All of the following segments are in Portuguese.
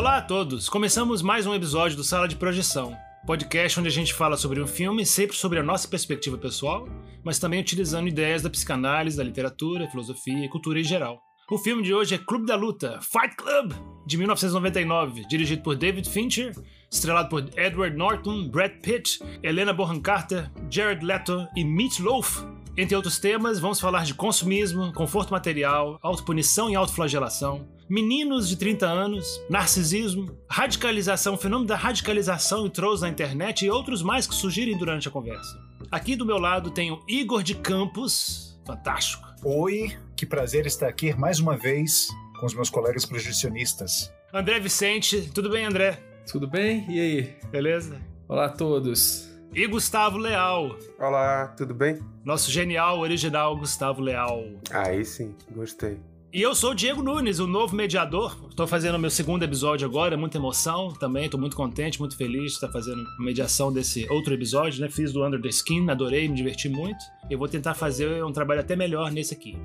Olá a todos! Começamos mais um episódio do Sala de Projeção, podcast onde a gente fala sobre um filme, sempre sobre a nossa perspectiva pessoal, mas também utilizando ideias da psicanálise, da literatura, filosofia e cultura em geral. O filme de hoje é Clube da Luta, Fight Club, de 1999, dirigido por David Fincher, estrelado por Edward Norton, Brad Pitt, Helena Bonham Carter, Jared Leto e Meat Loaf. Entre outros temas, vamos falar de consumismo, conforto material, autopunição e autoflagelação, meninos de 30 anos, narcisismo, radicalização, fenômeno da radicalização e trolls na internet e outros mais que surgirem durante a conversa. Aqui do meu lado tenho Igor de Campos, fantástico. Oi, que prazer estar aqui mais uma vez com os meus colegas projecionistas. André Vicente, tudo bem, André? Tudo bem? E aí? Beleza? Olá a todos. E Gustavo Leal. Olá, tudo bem? Nosso genial original Gustavo Leal. Aí sim, gostei. E eu sou o Diego Nunes, o novo mediador. Estou fazendo meu segundo episódio agora, muita emoção também. Estou muito contente, muito feliz de estar fazendo a mediação desse outro episódio, né? Fiz do Under the Skin, adorei, me diverti muito. Eu vou tentar fazer um trabalho até melhor nesse aqui.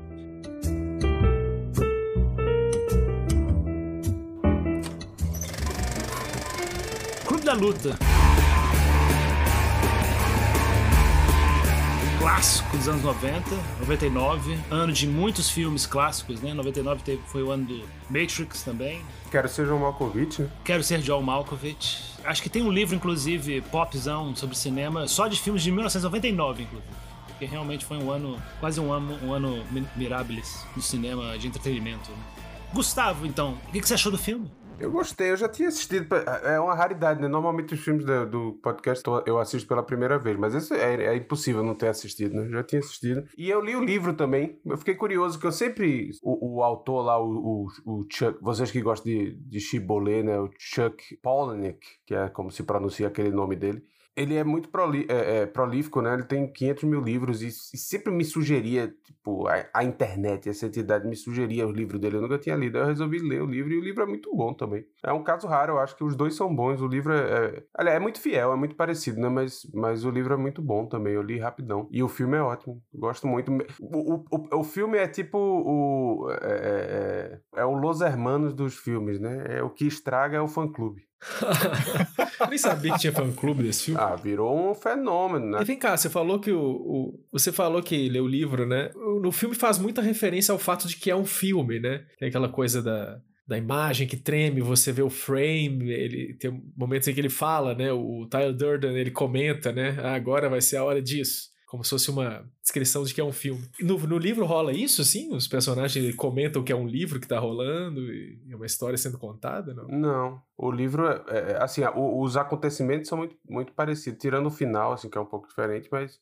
Clube da Luta. Clássico dos anos 90, 99, ano de muitos filmes clássicos, né? 99 teve, foi o ano do Matrix também. Quero ser John Malkovich. Né? Quero ser John Malkovich. Acho que tem um livro, inclusive, popzão sobre cinema, só de filmes de 1999, inclusive. Porque realmente foi um ano, quase um ano, um ano mirabilis no cinema de entretenimento. Né? Gustavo, então, o que você achou do filme? Eu gostei, eu já tinha assistido. É uma raridade, né? Normalmente os filmes do, do podcast eu assisto pela primeira vez, mas esse é, é, impossível não ter assistido, né? Eu já tinha assistido. E eu li o livro também. Eu fiquei curioso, que eu sempre. O, o autor lá, o, o, o, Chuck. Vocês que gostam de, de Chibolé, né? O Chuck Palahniuk, que é como se pronuncia aquele nome dele ele é muito proli é, é, prolífico, né? Ele tem 500 mil livros e, e sempre me sugeria, tipo, a, a, internet, essa entidade me sugeria os livros dele. Eu nunca tinha lido, eu resolvi ler o livro e o livro é muito bom também. É um caso raro, eu acho que os dois são bons. O livro é, é, é muito fiel, é muito parecido, né? Mas, mas o livro é muito bom também. Eu li rapidão. E o filme é ótimo, gosto muito. O, o, o, o filme é tipo o. É, é, é, é o Los Hermanos dos filmes, né? É o que estraga é o fã-clube. Eu nem sabia que tinha fã-clube desse filme. Ah, virou um fenômeno, né? E vem cá, você falou que o, o, Você falou que leu o livro, né? No filme faz muita referência ao fato de que é um filme, né? Tem aquela coisa da da imagem que treme, você vê o frame, ele tem momentos em que ele fala, né? O Tyler Durden, ele comenta, né? Ah, agora vai ser a hora disso como se fosse uma descrição de que é um filme. No, no livro rola isso, assim? Os personagens comentam que é um livro que tá rolando e é uma história sendo contada, não? Não. O livro, é, é assim, os acontecimentos são muito, muito parecidos, tirando o final, assim, que é um pouco diferente, mas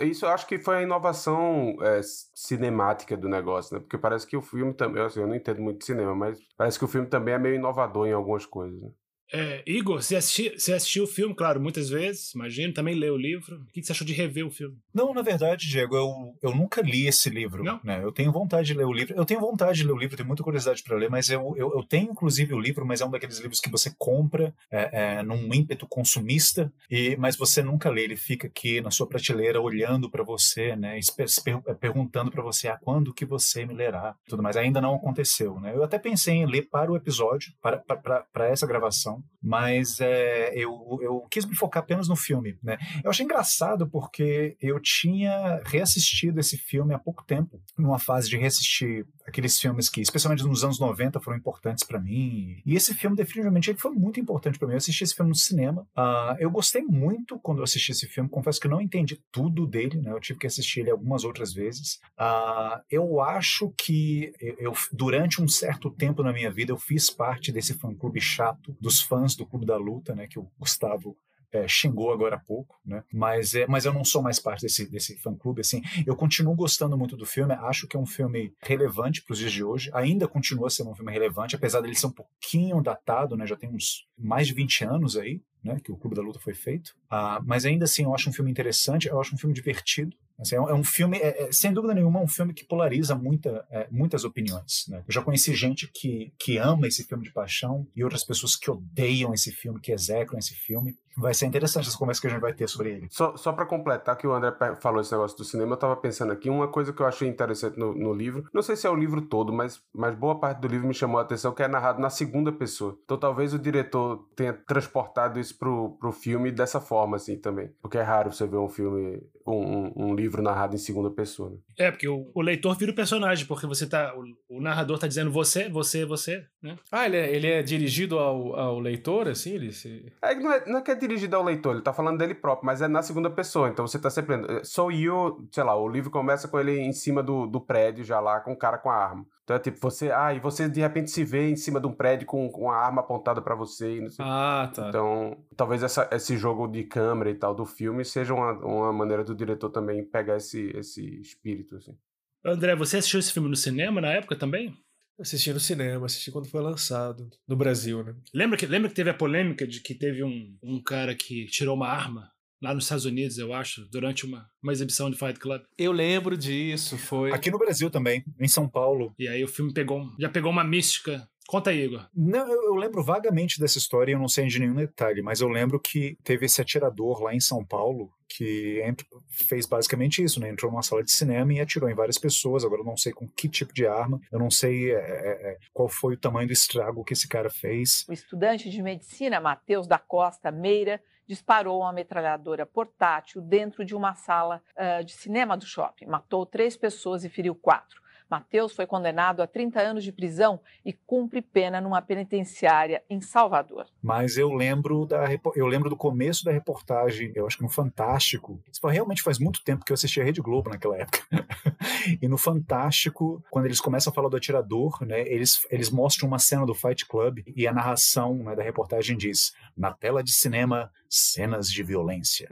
isso eu acho que foi a inovação é, cinemática do negócio, né? Porque parece que o filme também, assim, eu não entendo muito de cinema, mas parece que o filme também é meio inovador em algumas coisas, né? É, Igor, você, assisti, você assistiu o filme, claro, muitas vezes, imagino, também leu o livro. O que você achou de rever o filme? Não, na verdade, Diego, eu, eu nunca li esse livro. Não? Né? Eu tenho vontade de ler o livro. Eu tenho vontade de ler o livro, tenho muita curiosidade para ler, mas eu, eu, eu, tenho inclusive o livro, mas é um daqueles livros que você compra é, é, num ímpeto consumista, e, mas você nunca lê. Ele fica aqui na sua prateleira olhando para você, né, per, perguntando para você ah, quando que você me lerá, tudo mais. Ainda não aconteceu. Né? Eu até pensei em ler para o episódio, para, para, para essa gravação, mas é, eu, eu quis me focar apenas no filme. Né? Eu achei engraçado porque eu tinha reassistido esse filme há pouco tempo, numa fase de reassistir aqueles filmes que, especialmente nos anos 90, foram importantes para mim. E esse filme, definitivamente, ele foi muito importante para mim. Eu assisti esse filme no cinema. Uh, eu gostei muito quando eu assisti esse filme. Confesso que não entendi tudo dele, né? Eu tive que assistir ele algumas outras vezes. Uh, eu acho que eu, durante um certo tempo na minha vida, eu fiz parte desse fã-clube chato dos fãs do Clube da Luta, né? Que o Gustavo é, xingou agora há pouco, né? Mas, é, mas eu não sou mais parte desse, desse fã-clube, assim. Eu continuo gostando muito do filme, acho que é um filme relevante para os dias de hoje, ainda continua sendo um filme relevante, apesar dele ser um pouquinho datado, né? Já tem uns mais de 20 anos aí, né, que o Clube da Luta foi feito. Ah, mas ainda assim, eu acho um filme interessante, eu acho um filme divertido. Assim, é, um, é um filme, é, é, sem dúvida nenhuma, um filme que polariza muita, é, muitas opiniões. Né? Eu já conheci gente que, que ama esse filme de paixão e outras pessoas que odeiam esse filme, que execram esse filme. Vai ser interessante essa conversa que a gente vai ter sobre ele. Só, só para completar que o André falou esse negócio do cinema, eu tava pensando aqui, uma coisa que eu achei interessante no, no livro, não sei se é o livro todo, mas, mas boa parte do livro me chamou a atenção, que é narrado na segunda pessoa. Então talvez o diretor tenha transportado isso pro, pro filme dessa forma, assim, também. Porque é raro você ver um filme, um, um, um livro narrado em segunda pessoa. Né? É, porque o, o, leitor vira o personagem, porque você tá. O, o, narrador tá dizendo você, você, você, né? Ah, ele é, ele é dirigido ao, ao leitor, assim? Ele se... é, não, é, não é que é dirigido ao leitor, ele tá falando dele próprio, mas é na segunda pessoa. Então você tá sempre. Sou eu, sei lá, o livro começa com ele em cima do, do prédio, já lá, com o cara com a arma. Então é tipo, você. Ah, e você de repente se vê em cima de um prédio com, com uma arma apontada para você. Ah, tá. Então, talvez essa, esse jogo de câmera e tal do filme seja uma, uma maneira do diretor também pegar esse, esse espírito, assim. André, você assistiu esse filme no cinema na época também? Assisti no cinema, assisti quando foi lançado, no Brasil, né? Lembra que, lembra que teve a polêmica de que teve um, um cara que tirou uma arma lá nos Estados Unidos, eu acho, durante uma, uma exibição de Fight Club. Eu lembro disso, foi. Aqui no Brasil também, em São Paulo. E aí o filme pegou, já pegou uma mística Conta aí, Igor. Não, eu, eu, lembro vagamente dessa história, eu não sei de nenhum detalhe, mas eu lembro que teve esse atirador lá em São Paulo que fez basicamente isso, né? Entrou numa sala de cinema e atirou em várias pessoas. Agora eu não sei com que tipo de arma, eu não sei é, é, é qual foi o tamanho do estrago que esse cara fez. O estudante de medicina, Matheus da Costa Meira, disparou uma metralhadora portátil dentro de uma sala uh, de cinema do shopping. Matou três pessoas e feriu quatro. Mateus foi condenado a 30 anos de prisão e cumpre pena numa penitenciária em Salvador. Mas eu lembro da eu lembro do começo da reportagem, eu acho que no Fantástico. Realmente faz muito tempo que eu assisti a Rede Globo naquela época. e no Fantástico, quando eles começam a falar do atirador, né, eles, eles mostram uma cena do Fight Club e a narração né, da reportagem diz: na tela de cinema, cenas de violência.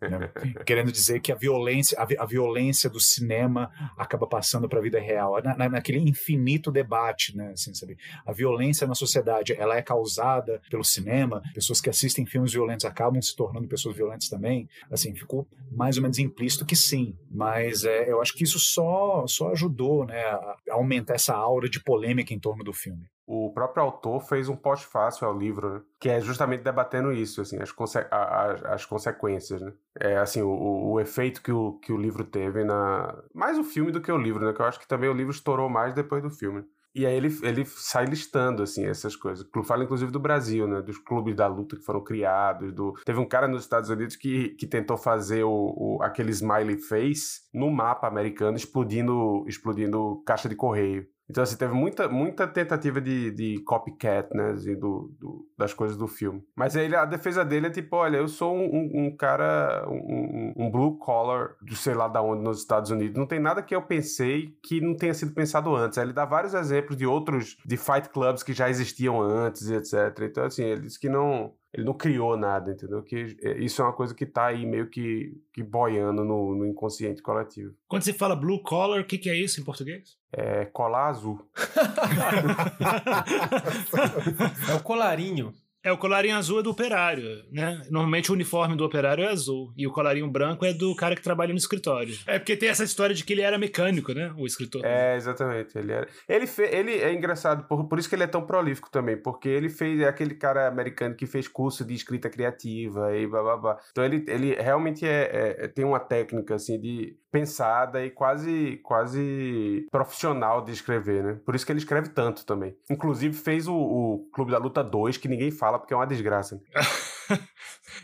né? Querendo dizer que a violência, a, a, violência do cinema acaba passando para a vida real, na, na, naquele infinito debate, né? Assim, sabe? A violência na sociedade, ela é causada pelo cinema. Pessoas que assistem filmes violentos acabam se tornando pessoas violentas também. Assim, ficou mais ou menos implícito que sim, mas é, eu acho que isso só só ajudou, né, a aumentar essa aura de polêmica em torno do filme o próprio autor fez um pós-fácil ao livro, que é justamente debatendo isso, assim, as, conse as, as consequências, né? É, assim, o, o, efeito que o, que o livro teve na... Mais o filme do que o livro, né? Que eu acho que também o livro estourou mais depois do filme. E aí ele, ele sai listando, assim, essas coisas. Fala, inclusive, do Brasil, né? Dos clubes da luta que foram criados. Do... Teve um cara nos Estados Unidos que, que tentou fazer o, o aquele smiley face no mapa americano, explodindo, explodindo caixa de correio. Então, assim, teve muita, muita tentativa de, de copycat, né, assim, do, do, das coisas do filme. Mas aí a defesa dele é tipo, olha, eu sou um, um cara, um, um, blue collar, de sei lá da onde, nos Estados Unidos. Não tem nada que eu pensei que não tenha sido pensado antes. Aí ele dá vários exemplos de outros, de fight clubs que já existiam antes, etc. Então, assim, ele diz que não ele não criou nada, entendeu? Que é, isso é uma coisa que tá aí meio que, que boiando no, no inconsciente coletivo. Quando você fala blue collar, o que, que é isso em português? É colar azul. é o colarinho. É, o colarinho azul é do operário, né? Normalmente o uniforme do operário é azul. E o colarinho branco é do cara que trabalha no escritório. É porque tem essa história de que ele era mecânico, né? O escritor. É, exatamente. Ele era. Ele, fe... ele é engraçado, por, por isso que ele é tão prolífico também. Porque ele fez. É aquele cara americano que fez curso de escrita criativa e blá blá blá. Então ele, ele realmente é, é tem uma técnica, assim, de pensada e quase quase profissional de escrever, né? Por isso que ele escreve tanto também. Inclusive fez o, o Clube da Luta 2, que ninguém fala porque é uma desgraça.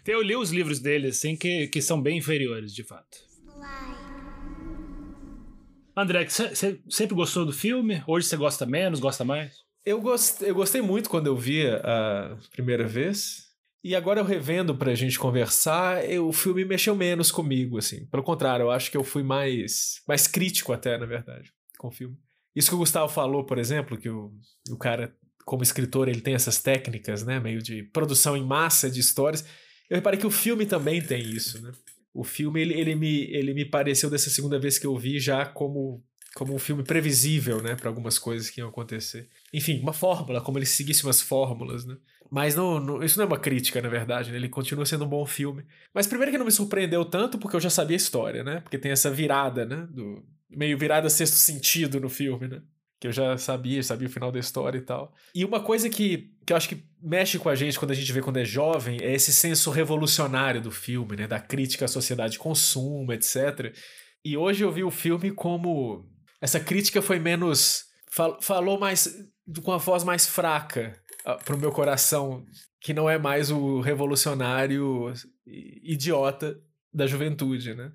Eu li os livros dele, assim, que, que são bem inferiores, de fato. André, você sempre gostou do filme? Hoje você gosta menos, gosta mais? Eu, gost, eu gostei muito quando eu via a primeira vez. E agora eu revendo pra gente conversar, o filme mexeu menos comigo, assim. Pelo contrário, eu acho que eu fui mais, mais crítico até, na verdade, com o filme. Isso que o Gustavo falou, por exemplo, que o, o cara, como escritor, ele tem essas técnicas, né? Meio de produção em massa de histórias. Eu reparei que o filme também tem isso, né? O filme, ele, ele, me, ele me pareceu, dessa segunda vez que eu vi, já como como um filme previsível, né, para algumas coisas que iam acontecer. Enfim, uma fórmula, como ele seguisse umas fórmulas, né? Mas não, não, isso não é uma crítica, na verdade, né? ele continua sendo um bom filme. Mas primeiro que não me surpreendeu tanto porque eu já sabia a história, né? Porque tem essa virada, né? Do, meio virada sexto sentido no filme, né? que eu já sabia, sabia o final da história e tal. E uma coisa que, que eu acho que mexe com a gente quando a gente vê quando é jovem é esse senso revolucionário do filme, né? Da crítica à sociedade de consumo, etc. E hoje eu vi o filme como. Essa crítica foi menos. Fal falou mais. Com a voz mais fraca uh, pro meu coração, que não é mais o revolucionário idiota da juventude, né?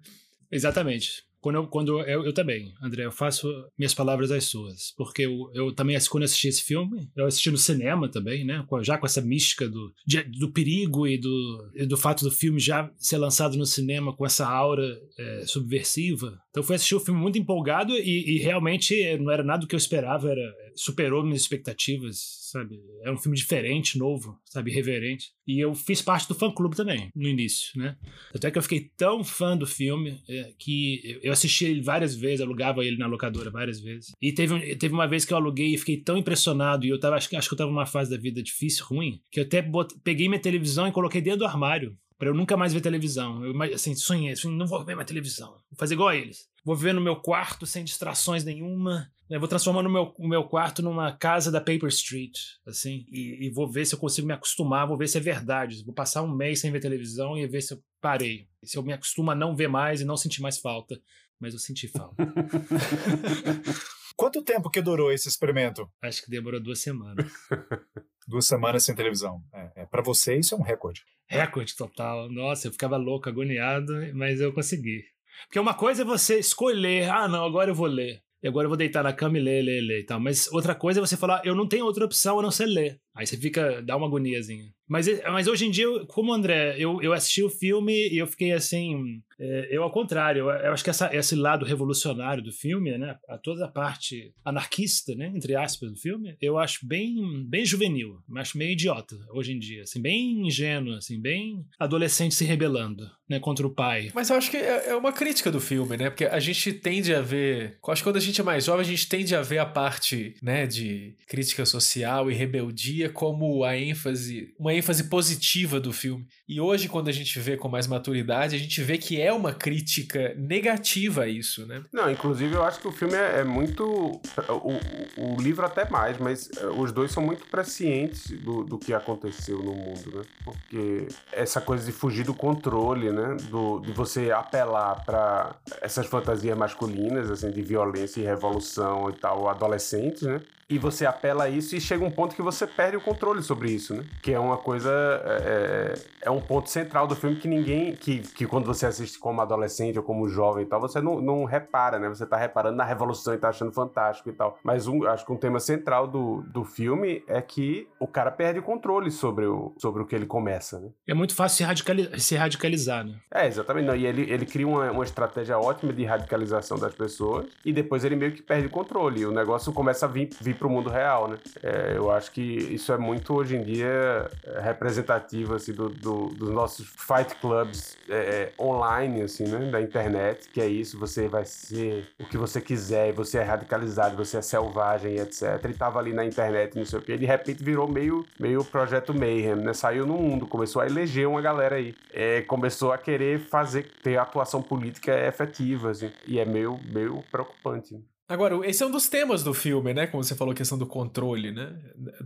Exatamente. Quando eu, quando eu, eu, também, André, eu faço minhas palavras às suas. Porque eu, eu também, quando assisti esse filme, eu assisti no cinema também, né? Já com essa mística do, de, do perigo e do, e do fato do filme já ser lançado no cinema com essa aura é, subversiva. Então, fui assistir o filme muito empolgado e, e realmente não era nada do que eu esperava, era superou minhas expectativas sabe? É um filme diferente, novo, sabe? Irreverente. E eu fiz parte do fã-clube também, no início, né? Até que eu fiquei tão fã do filme é, que eu assisti ele várias vezes, alugava ele na locadora várias vezes. E teve, teve uma vez que eu aluguei e fiquei tão impressionado, e eu tava, acho, acho que eu tava numa fase da vida difícil, ruim, que eu até bot, peguei minha televisão e coloquei dentro do armário para eu nunca mais ver televisão. Eu, assim, sonhei, sonhei, não vou ver mais televisão. Vou fazer igual a eles. Vou viver no meu quarto sem distrações nenhuma. Eu né? vou transformar o meu, o meu quarto numa casa da Paper Street, assim, e, e, vou ver se eu consigo me acostumar, vou ver se é verdade. Vou passar um mês sem ver televisão e ver se eu parei. Se eu me acostumo a não ver mais e não sentir mais falta. Mas eu senti falta. Quanto tempo que durou esse experimento? Acho que demorou duas semanas. duas semanas sem televisão. É, é para você isso é um recorde. Recorde total. Nossa, eu ficava louco, agoniado, mas eu consegui. Porque uma coisa é você escolher, ah, não, agora eu vou ler. E agora eu vou deitar na cama e ler, ler, ler e tal. Mas outra coisa é você falar, eu não tenho outra opção a não ser ler. Aí você fica, dá uma agoniazinha. Mas, mas hoje em dia, como André, eu, eu assisti o filme e eu fiquei assim. É, eu, ao contrário, eu, acho que essa, esse lado revolucionário do filme, né? A toda a parte anarquista, né? Entre aspas, do filme, eu acho bem, bem juvenil. Acho meio idiota hoje em dia. Assim, bem ingênuo, assim, bem adolescente se rebelando, né? Contra o pai. Mas eu acho que é, é uma crítica do filme, né? Porque a gente tende a ver. Acho que quando a gente é mais jovem, a gente tende a ver a parte, né? De crítica social e rebeldia como a ênfase, uma ênfase positiva do filme. E hoje, quando a gente vê com mais maturidade, a gente vê que é uma crítica negativa a isso, né? Não, inclusive eu acho que o filme é, é muito. O, o, livro até mais, mas é, os dois são muito prescientes do, do que aconteceu no mundo, né? Porque essa coisa de fugir do controle, né? Do, de você apelar para essas fantasias masculinas, assim, de violência e revolução e tal, adolescentes, né? E você apela a isso e chega um ponto que você perde o controle sobre isso, né? Que é uma coisa. É, é, é um ponto central do filme que ninguém. Que, que quando você assiste como adolescente ou como jovem e tal, você não, não repara, né? Você tá reparando na revolução e tá achando fantástico e tal. Mas um, acho que um tema central do, do filme é que o cara perde o controle sobre o, sobre o que ele começa, né? É muito fácil se, radicali se radicalizar, né? É, exatamente. Não, e ele, ele cria uma, uma estratégia ótima de radicalização das pessoas e depois ele meio que perde o controle. E o negócio começa a vir, vir para o mundo real, né? É, eu acho que isso é muito hoje em dia é, representativo assim do, do, dos nossos fight clubs é, é, online, assim, né? Da internet, que é isso. Você vai ser o que você quiser, você é radicalizado, você é selvagem, etc. Ele tava ali na internet, não sei o quê. De repente virou meio meio projeto Mayhem, né? Saiu no mundo, começou a eleger uma galera aí, é, começou a querer fazer ter atuação política efetiva, assim. E é meio meio preocupante. Agora, esse é um dos temas do filme, né? Como você falou, a questão do controle, né?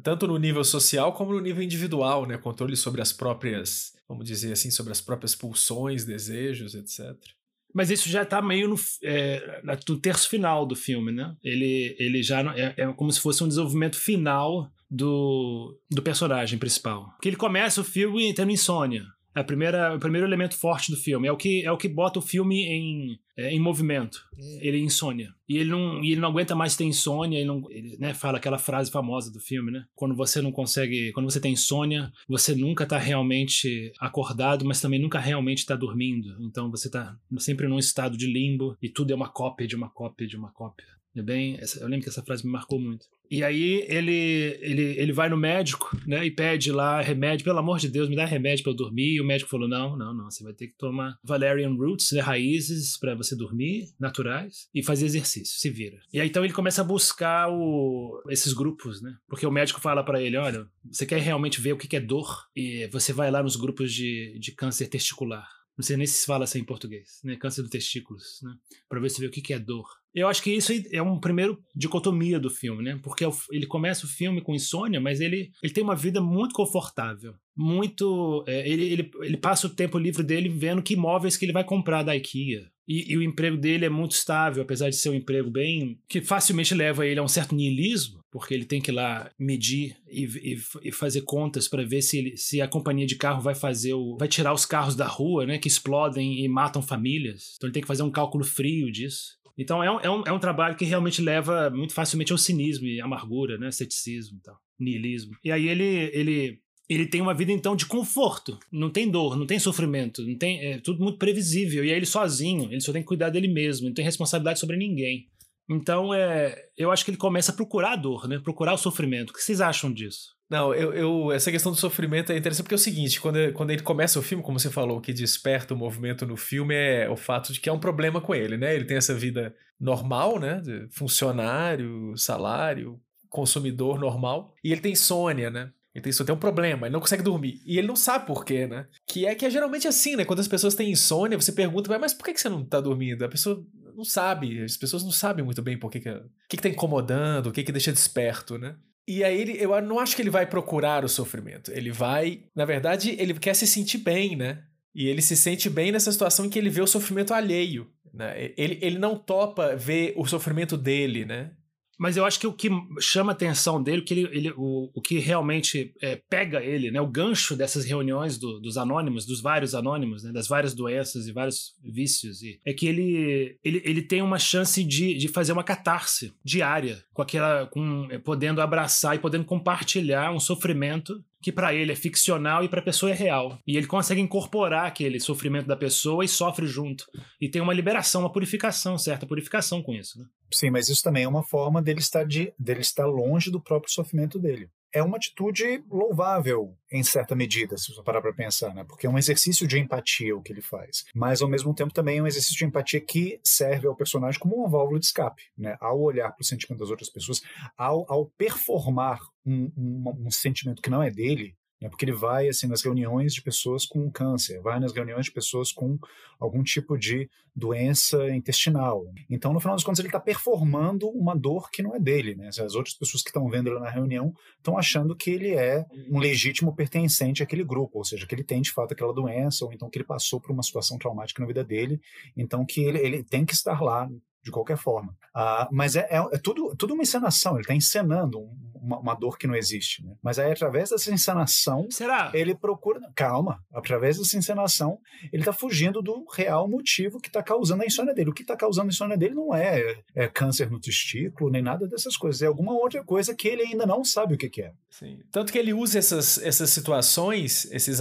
Tanto no nível social como no nível individual, né? Controle sobre as próprias, vamos dizer assim, sobre as próprias pulsões, desejos, etc. Mas isso já está meio no, é, no, terço final do filme, né? Ele, ele já é, é, como se fosse um desenvolvimento final do, do personagem principal. Porque ele começa o filme tendo insônia. É a primeira, o primeiro elemento forte do filme. É o que, é o que bota o filme em, é, em movimento. Ele é insônia. E ele não, e ele não aguenta mais ter insônia. Ele, não, ele né, fala aquela frase famosa do filme, né? Quando você não consegue. Quando você tem insônia, você nunca está realmente acordado, mas também nunca realmente está dormindo. Então você está sempre num estado de limbo e tudo é uma cópia de uma cópia de uma cópia. É bem, eu lembro que essa frase me marcou muito. E aí ele, ele, ele vai no médico, né, e pede lá remédio, pelo amor de Deus, me dá remédio para eu dormir. E o médico falou: "Não, não, não, você vai ter que tomar valerian roots, né, raízes para você dormir, naturais, e fazer exercício, se vira". E aí então ele começa a buscar o, esses grupos, né? Porque o médico fala para ele: "Olha, você quer realmente ver o que é dor? E você vai lá nos grupos de, de câncer testicular". Não sei nem se fala assim em português, né? Câncer do testículos, né? Para ver se vê o que é dor. Eu acho que isso é um primeiro dicotomia do filme, né? Porque é ele começa o filme com insônia, mas ele, ele tem uma vida muito confortável. Muito. É, ele, ele, ele passa o tempo livre dele vendo que imóveis que ele vai comprar da IKEA. E, e, o emprego dele é muito estável, apesar de ser um emprego bem. que facilmente leva ele a um certo niilismo, porque ele tem que ir lá medir e, e, e fazer contas para ver se, ele, se a companhia de carro vai fazer o. vai tirar os carros da rua, né? Que explodem e matam famílias. Então ele tem que fazer um cálculo frio disso. Então é um, é um, é um trabalho que realmente leva muito facilmente ao cinismo e amargura, né? Ceticismo e tal, niilismo. E aí ele, ele, ele tem uma vida então de conforto. Não tem dor, não tem sofrimento, não tem, é tudo muito previsível. E aí ele sozinho, ele só tem que cuidar dele mesmo, não tem responsabilidade sobre ninguém. Então, é, eu acho que ele começa a procurar a dor, né? Procurar o sofrimento. O que vocês acham disso? Não, eu, eu, essa questão do sofrimento é interessante porque é o seguinte, quando, quando ele começa o filme, como você falou, o que desperta o movimento no filme é o fato de que é um problema com ele, né? Ele tem essa vida normal, né? De funcionário, salário, consumidor normal, e ele tem insônia, né? Ele tem, tem um problema, ele não consegue dormir. E ele não sabe por quê, né? Que é que é geralmente assim, né? Quando as pessoas têm insônia, você pergunta, mas por que você não tá dormindo? A pessoa não sabe, as pessoas não sabem muito bem por que, que, que, que tá incomodando, o que, que deixa desperto, né? E aí ele, eu não acho que ele vai procurar o sofrimento. Ele vai, na verdade, ele quer se sentir bem, né? E ele se sente bem nessa situação em que ele vê o sofrimento alheio. Né? Ele, ele não topa ver o sofrimento dele, né? Mas eu acho que o que chama a atenção dele, que ele, ele o, o que realmente é, pega ele, né, o gancho dessas reuniões do, dos anônimos, dos vários anônimos, né, das várias doenças e vários vícios, e, é que ele, ele, ele tem uma chance de, de fazer uma catarse diária, com aquela, com, podendo abraçar e podendo compartilhar um sofrimento que para ele é ficcional e para a pessoa é real. E ele consegue incorporar aquele sofrimento da pessoa e sofre junto. E tem uma liberação, uma purificação, certa purificação com isso. Né? Sim, mas isso também é uma forma dele estar, de, dele estar longe do próprio sofrimento dele. É uma atitude louvável, em certa medida, se você parar para pensar, né? porque é um exercício de empatia o que ele faz. Mas, ao mesmo tempo, também é um exercício de empatia que serve ao personagem como uma válvula de escape. Né? Ao olhar para o sentimento das outras pessoas, ao, ao performar um, um, um sentimento que não é dele, né? porque ele vai assim nas reuniões de pessoas com câncer, vai nas reuniões de pessoas com algum tipo de doença intestinal. Então, no final das contas, ele está performando uma dor que não é dele. Né? As outras pessoas que estão vendo ele na reunião estão achando que ele é um legítimo pertencente àquele grupo, ou seja, que ele tem de fato aquela doença, ou então que ele passou por uma situação traumática na vida dele, então que ele, ele tem que estar lá de qualquer forma. Uh, mas é, é, é, tudo, tudo uma encenação, ele está encenando uma, uma, dor que não existe. Né? Mas aí, através dessa encenação, Será? ele procura. Calma, através dessa encenação, ele está fugindo do real motivo que está causando a insônia dele. O que está causando a insônia dele não é, é, câncer no testículo, nem nada dessas coisas. É alguma outra coisa que ele ainda não sabe o que, que é. Sim. Tanto que ele usa essas, essas situações, esses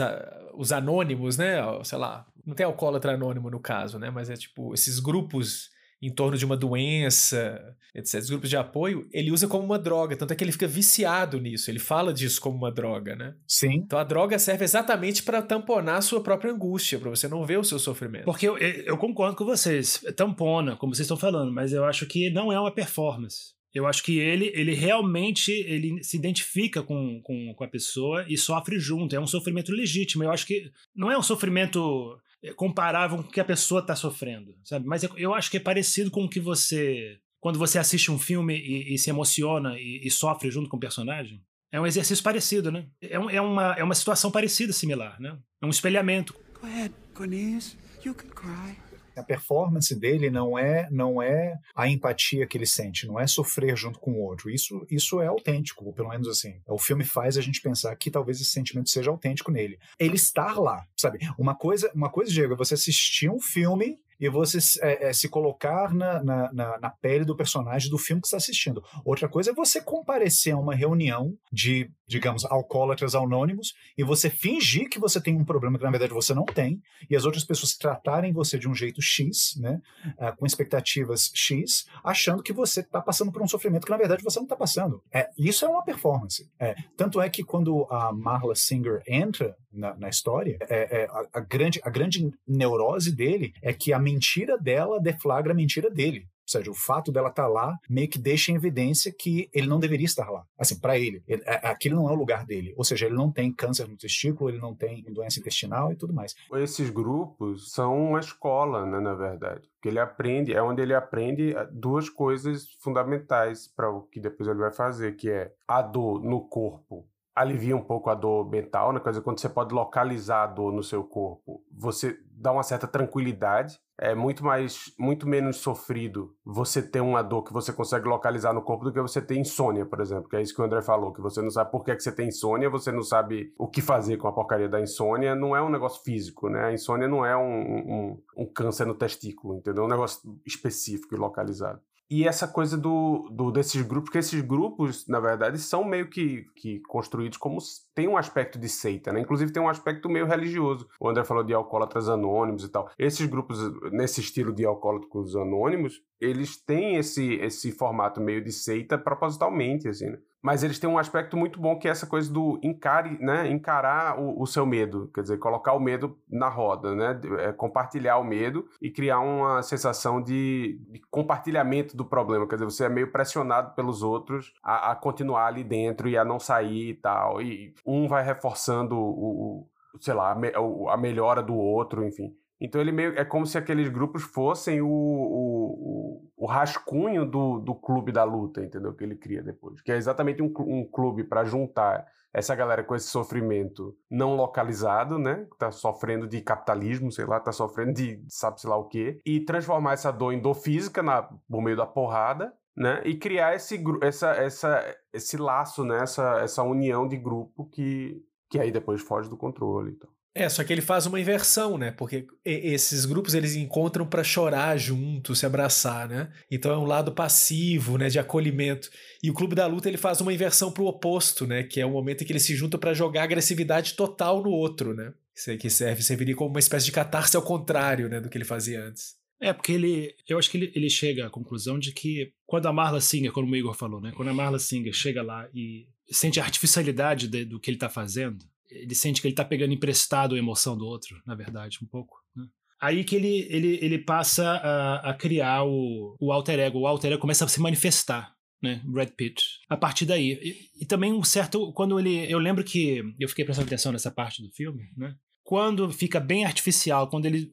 os anônimos, né? Sei lá, não tem alcoólatra anônimo no caso, né? Mas é tipo esses grupos em torno de uma doença, etc. Os grupos de apoio, ele usa como uma droga, tanto é que ele fica viciado nisso, ele fala disso como uma droga, né? Sim. Então a droga serve exatamente para tamponar a sua própria angústia, para você não ver o seu sofrimento. Porque eu, eu concordo com vocês, tampona, como vocês estão falando, mas eu acho que não é uma performance. Eu acho que ele, ele realmente ele se identifica com, com, com a pessoa e sofre junto. É um sofrimento legítimo. Eu acho que não é um sofrimento comparável com o que a pessoa está sofrendo, sabe? Mas eu acho que é parecido com o que você. Quando você assiste um filme e, e se emociona e, e, sofre junto com o personagem. É um exercício parecido, né? É, um, é, uma, é uma situação parecida, similar, né? É um espelhamento. Go ahead, Cornelius. You can cry. A performance dele não é não é a empatia que ele sente, não é sofrer junto com o outro. Isso isso é autêntico, ou pelo menos assim. O filme faz a gente pensar que talvez esse sentimento seja autêntico nele. Ele estar lá, sabe? Uma coisa, uma coisa, Diego, é você assistir um filme e você é, é, se colocar na, na, na, pele do personagem do filme que está assistindo. Outra coisa é você comparecer a uma reunião de, digamos, alcoólatras anônimos e você fingir que você tem um problema que na verdade você não tem e as outras pessoas tratarem você de um jeito X, né, uh, com expectativas X, achando que você está passando por um sofrimento que na verdade você não está passando. É, isso é uma performance. É, tanto é que quando a Marla Singer entra na, na história, é, é a, a, grande, a grande neurose dele é que a mentira dela deflagra a mentira dele seja, o fato dela estar tá lá meio que deixa em evidência que ele não deveria estar lá. Assim, para ele, ele, aquele não é o lugar dele. Ou seja, ele não tem câncer no testículo, ele não tem doença intestinal e tudo mais. Esses grupos são uma escola, né, na verdade. Que ele aprende, é onde ele aprende eh, duas coisas fundamentais para o que depois ele vai fazer, que é a dor no corpo alivia um pouco a dor mental, né? Quer dizer, quando você pode localizar a dor no seu corpo, você dá uma certa tranquilidade. É muito mais, muito menos sofrido você ter uma dor que você consegue localizar no corpo do que você ter insônia, por exemplo. Que é isso que o André falou, que você não sabe por que, é que você tem insônia, você não sabe o que fazer com a porcaria da insônia. Não é um negócio físico, né? A insônia não é um, um, um câncer no testículo, entendeu? É um negócio específico e localizado e essa coisa do, do, desses grupos, que esses grupos, na verdade, são meio que, que construídos como tem um aspecto de seita, né? Inclusive tem um aspecto meio religioso. O André falou de alcoólatras anônimos e tal. Esses grupos, nesse estilo de alcoólatras anônimos, eles têm esse, esse formato meio de seita propositalmente, assim, né? Mas eles têm um aspecto muito bom que é essa coisa do encare, né? encarar o, o seu medo, quer dizer, colocar o medo na roda, né? É compartilhar o medo e criar uma sensação de, de, compartilhamento do problema, quer dizer, você é meio pressionado pelos outros a, a, continuar ali dentro e a não sair e tal, e um vai reforçando o, o sei lá, a, me, a melhora do outro, enfim. Então ele meio é como se aqueles grupos fossem o, o, o rascunho do, do clube da luta, entendeu? Que ele cria depois. Que é exatamente um, um clube para juntar essa galera com esse sofrimento não localizado, né? Tá sofrendo de capitalismo, sei lá, tá sofrendo de sabe-se lá o quê. E transformar essa dor em dor física na, por meio da porrada, né? E criar esse, essa, essa, esse laço, né? Essa, essa união de grupo que, que aí depois foge do controle e tal. É, só que ele faz uma inversão, né? Porque esses grupos eles encontram para chorar junto, se abraçar, né? Então é um lado passivo, né, de acolhimento. E o Clube da Luta ele faz uma inversão pro oposto, né, que é o momento em que eles se juntam para jogar agressividade total no outro, né? Que serve serviria como uma espécie de catarse ao contrário, né, do que ele fazia antes. É, porque ele. Eu acho que ele, ele chega à conclusão de que quando a Marla Singer, como o Igor falou, né? Quando a Marla Singer chega lá e sente a artificialidade de, do que ele está fazendo, ele sente que ele tá pegando emprestado a emoção do outro, na verdade, um pouco. Né? Aí que ele, ele, ele passa a, a criar o, o alter ego. O alter ego começa a se manifestar, né? Brad Pitt. A partir daí. E, e, também um certo. Quando ele. Eu lembro que. Eu fiquei prestando atenção nessa parte do filme, né? Quando fica bem artificial, quando ele,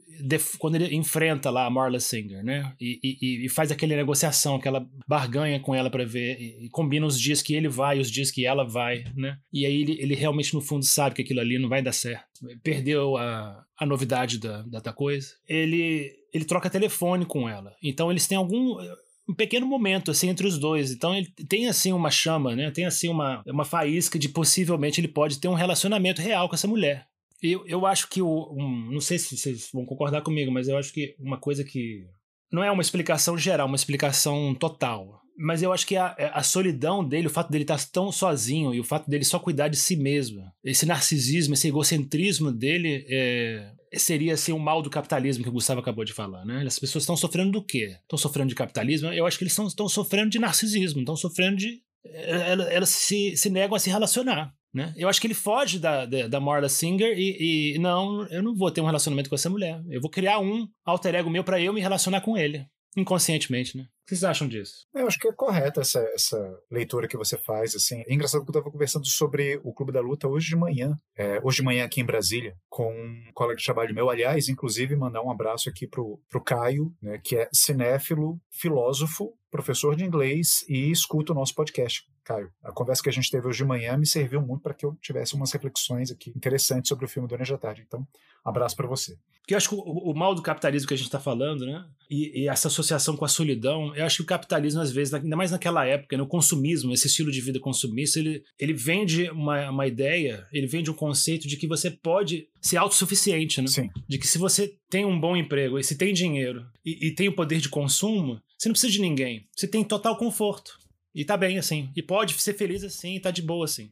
quando ele enfrenta lá a Marla Singer, né? E, e, e faz aquela negociação, aquela barganha com ela para ver, e, e, combina os dias que ele vai e os dias que ela vai, né? E aí ele, ele realmente, no fundo, sabe que aquilo ali não vai dar certo. Perdeu a, a novidade da, da coisa. Ele, ele troca telefone com ela. Então eles têm algum um pequeno momento assim entre os dois. Então ele tem assim uma chama, né? Tem assim uma, uma faísca de possivelmente ele pode ter um relacionamento real com essa mulher. Eu, eu acho que o. Um, não sei se vocês vão concordar comigo, mas eu acho que uma coisa que. Não é uma explicação geral, uma explicação total. Mas eu acho que a, a solidão dele, o fato dele estar tão sozinho e o fato dele só cuidar de si mesmo, esse narcisismo, esse egocentrismo dele é, seria assim o mal do capitalismo que o Gustavo acabou de falar, né? As pessoas estão sofrendo do quê? Estão sofrendo de capitalismo? Eu acho que eles estão sofrendo de narcisismo, estão sofrendo de. Elas, elas se, se negam a se relacionar. Né? Eu acho que ele foge da, da, da Marla Singer e, e, não, eu não vou ter um relacionamento com essa mulher. Eu vou criar um alter ego meu para eu me relacionar com ele, inconscientemente, né? O que vocês acham disso? Eu acho que é correta essa, essa leitura que você faz. Assim. É engraçado que eu estava conversando sobre o Clube da Luta hoje de manhã, é, hoje de manhã aqui em Brasília, com um colega de trabalho meu. Aliás, inclusive, mandar um abraço aqui pro, pro Caio, né, que é cinéfilo, filósofo, professor de inglês e escuta o nosso podcast. Caio, a conversa que a gente teve hoje de manhã me serviu muito para que eu tivesse umas reflexões aqui interessantes sobre o filme Durante a Tarde. Então, abraço para você. Porque eu acho que o, o, mal do capitalismo que a gente está falando, né? E, e, essa associação com a solidão, eu acho que o capitalismo, às vezes, ainda mais naquela época, né, o consumismo, esse estilo de vida consumista, ele, ele vende uma, uma ideia, ele vende um conceito de que você pode ser autossuficiente, né? Sim. De que se você tem um bom emprego e se tem dinheiro e, e tem o poder de consumo, você não precisa de ninguém. Você tem total conforto. E tá bem assim. E pode ser feliz assim e tá de boa assim.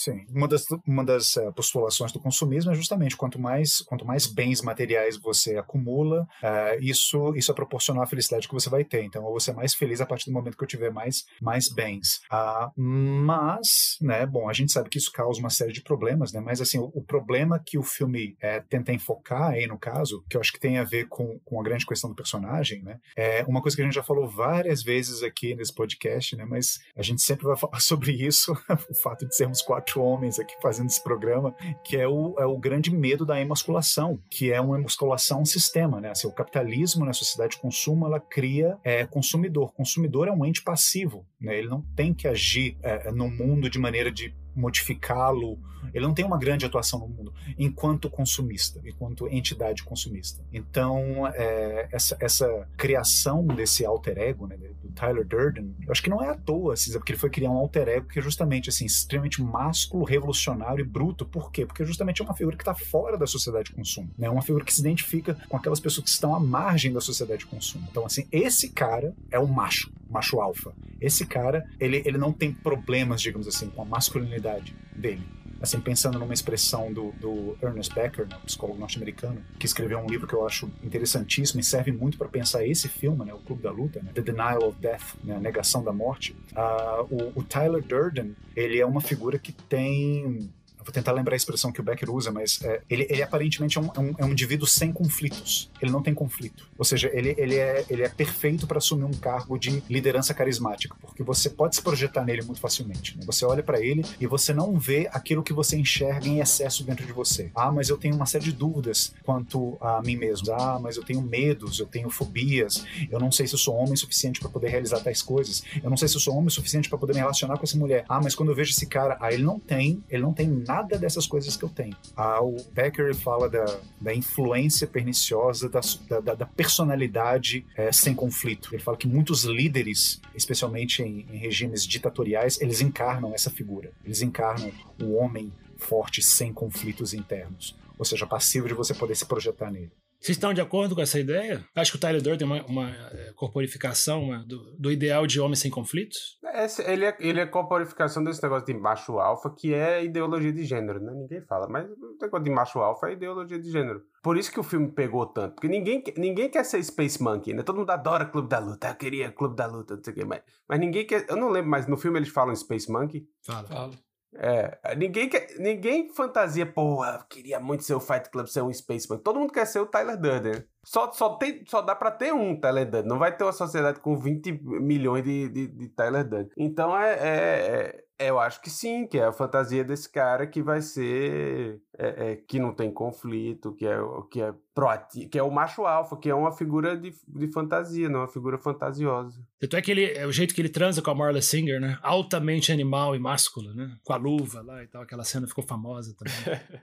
Sim, uma das, uma das uh, postulações do consumismo é justamente quanto mais, quanto mais bens materiais você acumula, uh, isso, isso é proporcional à felicidade que você vai ter. Então, eu vou ser mais feliz a partir do momento que eu tiver mais, mais bens. Uh, mas, né, bom, a gente sabe que isso causa uma série de problemas, né, mas assim, o, o problema que o filme é, tenta enfocar aí, no caso, que eu acho que tem a ver com, com a grande questão do personagem, né, é uma coisa que a gente já falou várias vezes aqui nesse podcast, né, mas a gente sempre vai falar sobre isso, o fato de sermos quatro quatro homens aqui fazendo esse programa, que é o, é o grande medo da emasculação, que é uma emasculação sistema, né? Assim, o capitalismo na sociedade de consumo, ela cria é, consumidor. Consumidor é um ente passivo, né? Ele não tem que agir é, no mundo de maneira de modificá-lo. Ele não tem uma grande atuação no mundo enquanto consumista, enquanto entidade consumista. Então, é, essa, essa criação desse alter ego, né, do Tyler Durden, eu acho que não é à toa, assim, porque ele foi criar um alter ego que é justamente assim, extremamente másculo, revolucionário e bruto. Por quê? Porque justamente é uma figura que está fora da sociedade de consumo. É né? uma figura que se identifica com aquelas pessoas que estão à margem da sociedade de consumo. Então, assim, esse cara é o macho, macho alfa. Esse cara, ele, ele não tem problemas, digamos assim, com a masculinidade dele. Assim, pensando numa expressão do, do Ernest Becker, né, psicólogo norte-americano, que escreveu um livro que eu acho interessantíssimo e serve muito para pensar esse filme, né, o Clube da Luta, né, The Denial of Death, né, a negação da morte. Uh, o, o Tyler Durden, ele é uma figura que tem vou tentar lembrar a expressão que o Becker usa, mas é, ele, ele aparentemente é um, é, um, é um, indivíduo sem conflitos. Ele não tem conflito. Ou seja, ele, ele, é, ele é perfeito para assumir um cargo de liderança carismática, porque você pode se projetar nele muito facilmente. Né? Você olha para ele e você não vê aquilo que você enxerga em excesso dentro de você. Ah, mas eu tenho uma série de dúvidas quanto a mim mesmo. Ah, mas eu tenho medos, eu tenho fobias, eu não sei se eu sou homem suficiente para poder realizar tais coisas, eu não sei se eu sou homem suficiente para poder me relacionar com essa mulher. Ah, mas quando eu vejo esse cara, ah, ele não tem, ele não tem nada dessas coisas que eu tenho. Ah, o Becker fala da, da influência perniciosa da, da, da personalidade é, sem conflito. Ele fala que muitos líderes, especialmente em, em regimes ditatoriais, eles encarnam essa figura. Eles encarnam o homem forte sem conflitos internos. Ou seja, passivo de você poder se projetar nele. Vocês estão de acordo com essa ideia? Acho que o Tyler Durden tem uma, uma é, corporificação uma, do, do, ideal de homem sem conflitos? Esse, ele, é, ele é corporificação desse negócio de macho alfa, que é ideologia de gênero, né? Ninguém fala, mas o negócio de macho alfa é ideologia de gênero. Por isso que o filme pegou tanto, porque ninguém, ninguém quer ser Space Monkey, né? Todo mundo adora Clube da Luta, eu queria Clube da Luta, não sei o quê, mas, mas ninguém quer... Eu não lembro, mas no filme eles falam Space Monkey? Fala. Fala. É, ninguém, quer, ninguém fantasia, pô, queria muito ser o Fight Club, ser um Spaceman. Todo mundo quer ser o Tyler Durden. Só, só, tem, só dá pra ter um Tyler Durden. Não vai ter uma sociedade com 20 milhões de, de, de Tyler Durden. Então é, é, é, eu acho que sim, que é a fantasia desse cara que vai ser. É, é, que não tem conflito, que é, que é proativo, que é o macho alfa, que é uma figura de, de fantasia, não é uma figura fantasiosa. Tanto é que ele é o jeito que ele transa com a Marla Singer, né? Altamente animal e másculo, né? Com a luva lá e tal. Aquela cena ficou famosa também.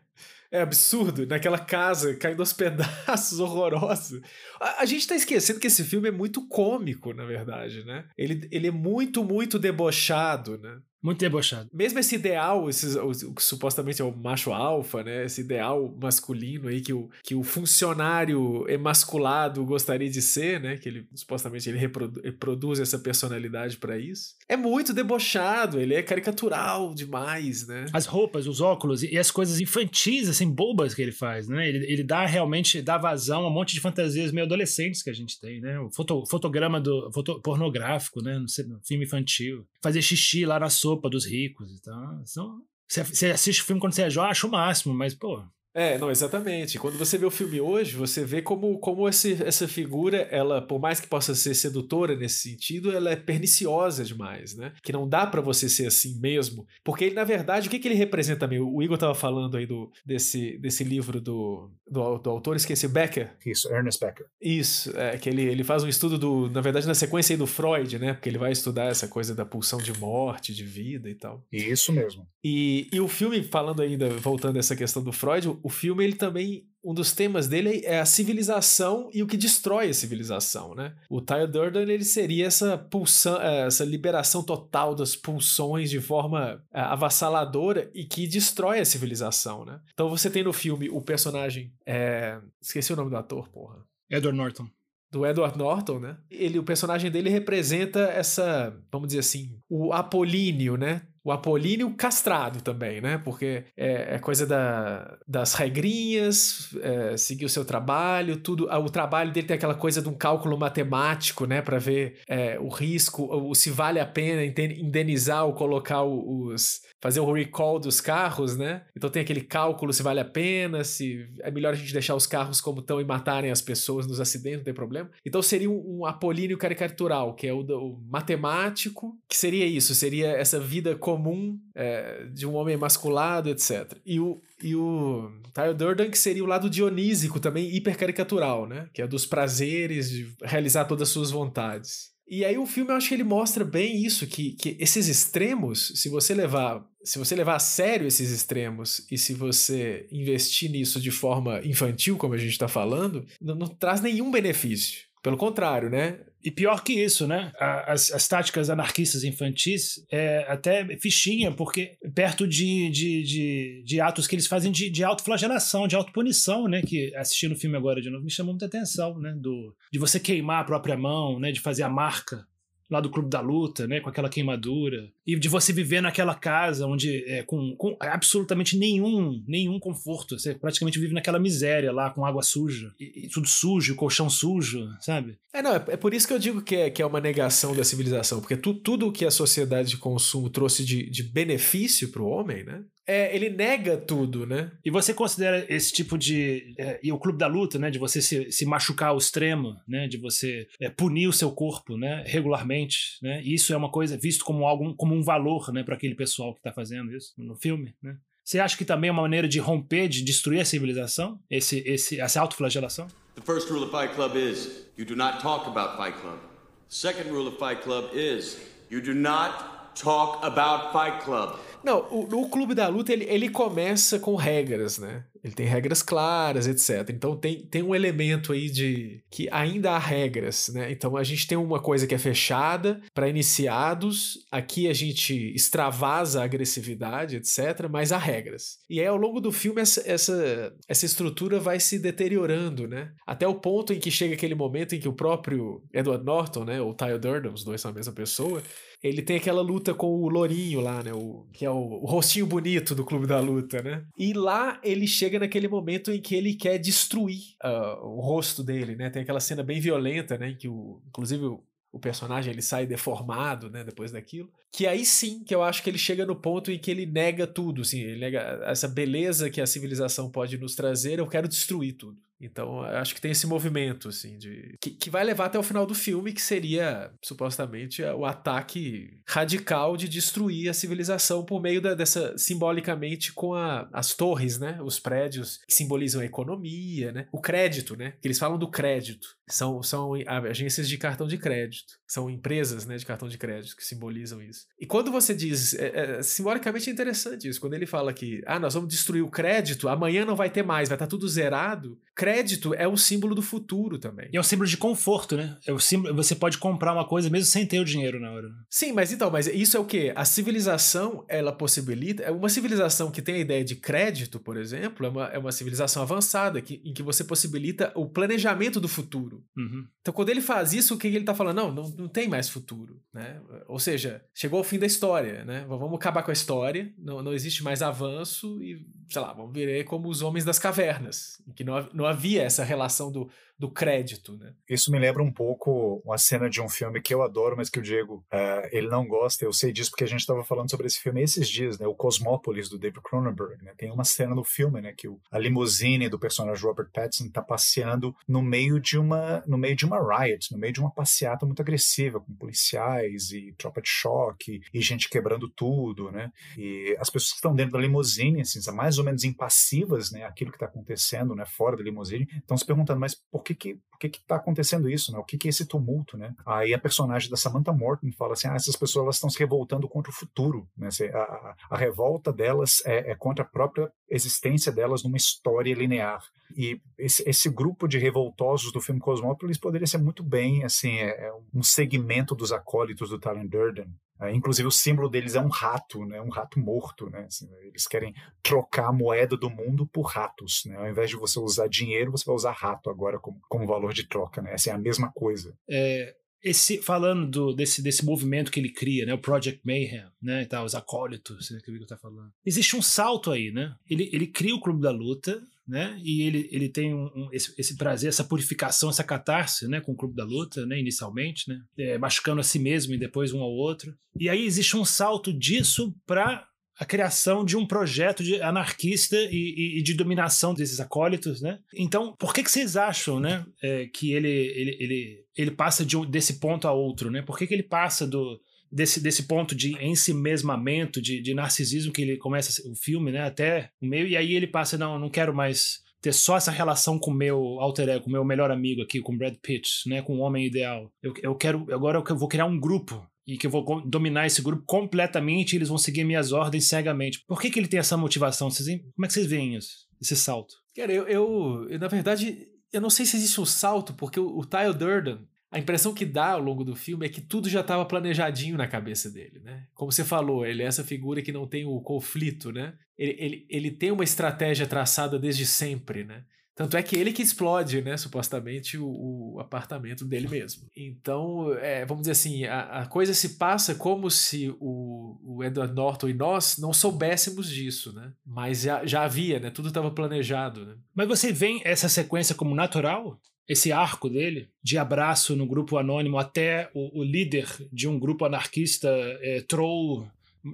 É absurdo, naquela casa, caindo aos pedaços, horroroso. A, a, gente tá esquecendo que esse filme é muito cômico, na verdade, né? Ele, ele é muito, muito debochado, né? Muito debochado. Mesmo esse ideal, esse, o, o, que supostamente é o macho alfa, né? Esse ideal masculino aí que o, que o funcionário emasculado gostaria de ser, né? Que ele supostamente ele reprodu, reproduz essa personalidade para isso. É muito debochado, ele é caricatural demais, né? As roupas, os óculos e as coisas infantis, assim, bobas que ele faz, né? Ele, ele dá realmente, dá vazão a um monte de fantasias meio adolescentes que a gente tem, né? O foto, fotograma do foto, pornográfico, né? No, no filme infantil. Fazer xixi lá na sopa dos ricos. Então, são, você assiste o filme quando você é jovem, acho o máximo, mas, pô, é, não, exatamente. Quando você vê o filme hoje, você vê como, como esse, essa figura, ela, por mais que possa ser sedutora nesse sentido, ela é perniciosa demais, né? Que não dá para você ser assim mesmo. Porque ele, na verdade, o que, que ele representa também? O Igor tava falando aí do, desse, desse livro do, do, do autor, esqueci, Becker. Isso, Ernest Becker. Isso, é, que ele, ele faz um estudo do, na verdade, na sequência aí do Freud, né? Porque ele vai estudar essa coisa da pulsão de morte, de vida e tal. Isso mesmo. E, e o filme, falando ainda, voltando a essa questão do Freud, o filme ele também um dos temas dele é a civilização e o que destrói a civilização, né? O Tyler Durden ele seria essa pulsão, é, essa liberação total das pulsões de forma é, avassaladora e que destrói a civilização, né? Então você tem no filme o personagem, é... esqueci o nome do ator, porra. Edward Norton do Edward Norton, né? Ele, o personagem dele representa essa, vamos dizer assim, o apolíneo, né? O Apolíneo castrado também, né? Porque é, é coisa da, das regrinhas, é, seguir o seu trabalho, tudo. O trabalho dele tem aquela coisa de um cálculo matemático, né? Para ver é, o risco, o, se vale a pena indenizar ou colocar os. fazer o recall dos carros, né? Então tem aquele cálculo se vale a pena, se é melhor a gente deixar os carros como estão e matarem as pessoas nos acidentes, não tem problema. Então seria um, um apolíneo caricatural, que é o, o matemático, que seria isso, seria essa vida comum comum é, de um homem emasculado, etc. E o, e o Tyler Durden, que seria o lado dionísico também, hipercaricatural, né? Que é dos prazeres, de realizar todas as suas vontades. E aí o filme, eu acho que ele mostra bem isso, que, que esses extremos, se você levar se você levar a sério esses extremos e se você investir nisso de forma infantil, como a gente está falando, não, não, traz nenhum benefício. Pelo contrário, né? E pior que isso, né? As, as táticas anarquistas infantis é até fichinha, porque perto de, de, de, de atos que eles fazem de, de autoflagelação, de autopunição, né? Que assistindo o filme agora de novo me chamou muita atenção, né? Do, de você queimar a própria mão, né? De fazer a marca lá do Clube da Luta, né, com aquela queimadura, e de você viver naquela casa onde é, com, com absolutamente nenhum nenhum conforto, você praticamente vive naquela miséria lá com água suja, e, e tudo sujo, colchão sujo, sabe? É, não, é, é, por isso que eu digo que é, que é uma negação da civilização, porque tu, tudo que a sociedade de consumo trouxe de, de benefício para o homem, né, é, ele nega tudo, né? E você considera esse tipo de. É, e o clube da luta, né? De você se, se machucar ao extremo, né? De você é, punir o seu corpo, né? Regularmente, né? E isso é uma coisa visto como algo como um valor, né? Para aquele pessoal que está fazendo isso no filme, né? Você acha que também é uma maneira de romper, de destruir a civilização? Esse, esse, essa autoflagelação? The first rule of Fight Club is you do not talk about Fight Club. The second rule of Fight Club is you do not talk about Fight Club. Não, o, o Clube da Luta ele, ele começa com regras, né? Ele tem regras claras, etc. Então tem, tem um elemento aí de que ainda há regras, né? Então a gente tem uma coisa que é fechada para iniciados, aqui a gente extravasa a agressividade, etc. Mas há regras. E aí ao longo do filme essa, essa, essa estrutura vai se deteriorando, né? Até o ponto em que chega aquele momento em que o próprio Edward Norton, né? Ou Tyler Durden, os dois são a mesma pessoa, ele tem aquela luta com o Lourinho lá, né? O, que é o, o, rostinho bonito do Clube da Luta, né? E lá ele chega naquele momento em que ele quer destruir uh, o rosto dele, né? Tem aquela cena bem violenta, né? Em que o, inclusive o, o personagem ele sai deformado, né, depois daquilo. Que aí sim que eu acho que ele chega no ponto em que ele nega tudo, assim, ele nega essa beleza que a civilização pode nos trazer, eu quero destruir tudo. Então, acho que tem esse movimento, assim, de. Que, que vai levar até o final do filme, que seria, supostamente, o ataque radical de destruir a civilização por meio da, dessa. simbolicamente com a, as torres, né? Os prédios que simbolizam a economia, né? O crédito, né? Que eles falam do crédito. São, são agências de cartão de crédito. São empresas né, de cartão de crédito que simbolizam isso. E quando você diz. É, é, simbolicamente é interessante isso. Quando ele fala que, ah, nós vamos destruir o crédito, amanhã não vai ter mais, vai estar tudo zerado crédito é um símbolo do futuro também. E é um símbolo de conforto, né? É o símbolo, você pode comprar uma coisa mesmo sem ter o dinheiro na hora. Sim, mas então, mas isso é o quê? A civilização, ela possibilita. É uma civilização que tem a ideia de crédito, por exemplo, é uma, é uma civilização avançada que, em que você possibilita o planejamento do futuro. Uhum. Então, quando ele faz isso, o que ele está falando? Não, não, não tem mais futuro, né? Ou seja, chegou ao fim da história, né? Vamos acabar com a história, não, não existe mais avanço e, sei lá, vamos viver como os homens das cavernas, em que não, não havia essa relação do, do crédito, né? Isso me lembra um pouco uma cena de um filme que eu adoro, mas que o Diego uh, ele não gosta. Eu sei disso porque a gente estava falando sobre esse filme esses dias, né? O Cosmópolis do David Cronenberg. Né? Tem uma cena no filme, né, que o, a limusine do personagem Robert Pattinson está passeando no meio de uma no meio de uma riot, no meio de uma passeata muito agressiva com policiais e tropa de choque e gente quebrando tudo, né? E as pessoas que estão dentro da limusine, assim, são mais ou menos impassivas, né? Aquilo que está acontecendo, né? Fora da limusine, estão se perguntando, mas por que que, por que que tá acontecendo isso, né? O que que é esse tumulto, né? Aí a personagem da Samantha Morton fala assim, ah, essas pessoas estão se revoltando contra o futuro, né? A, a, a revolta delas é, é, contra a própria existência delas numa história linear. E esse, esse grupo de revoltosos do filme Cosmópolis poderia ser muito bem, assim, é, é um segmento dos acólitos do Talent Durden, é, inclusive o símbolo deles é um rato, né? um rato morto. Né? Assim, eles querem trocar a moeda do mundo por ratos. Né? Ao invés de você usar dinheiro, você vai usar rato agora como, como valor de troca. Né? Essa é a mesma coisa. É, esse falando do, desse, desse movimento que ele cria, né, o Project Mayhem, né, e tal, os acólitos, né, que o Igor tá falando. Existe um salto aí, né? Ele, ele cria o Clube da Luta, né? E ele, ele tem um, um, esse, esse, prazer, essa purificação, essa catarse, né? Com o Clube da Luta, né? Inicialmente, né? É, machucando a si mesmo e depois um ao outro. E aí existe um salto disso para a criação de um projeto de anarquista e, e, e, de dominação desses acólitos, né? Então, por que, que vocês acham, né, é, que ele, ele, ele, ele passa de, desse ponto a outro, né? Por que, que ele passa do, desse, desse ponto de ensimesmamento, de, de narcisismo que ele começa o filme, né, até o meio, e aí ele passa, não, não quero mais ter só essa relação com o meu alter ego, com o meu melhor amigo aqui, com o Brad Pitt, né, com o homem ideal. Eu, eu quero, agora eu vou criar um grupo e que eu vou dominar esse grupo completamente e eles vão seguir minhas ordens cegamente. Por que, que ele tem essa motivação? Vocês, como é que vocês veem isso, esse salto? Cara, eu, eu, eu na verdade, eu não sei se existe um salto, porque o, o Tyler Durden, a impressão que dá ao longo do filme é que tudo já estava planejadinho na cabeça dele, né? Como você falou, ele é essa figura que não tem o conflito, né? Ele, ele, ele tem uma estratégia traçada desde sempre, né? Tanto é que ele que explode, né, supostamente, o, o apartamento dele mesmo. Então, é, vamos dizer assim, a, a, coisa se passa como se o, o, Edward Norton e nós não soubéssemos disso, né? Mas já, já havia, né? Tudo estava planejado, né? Mas você vê essa sequência como natural? Esse arco dele, de abraço no grupo anônimo até o, o líder de um grupo anarquista é, troll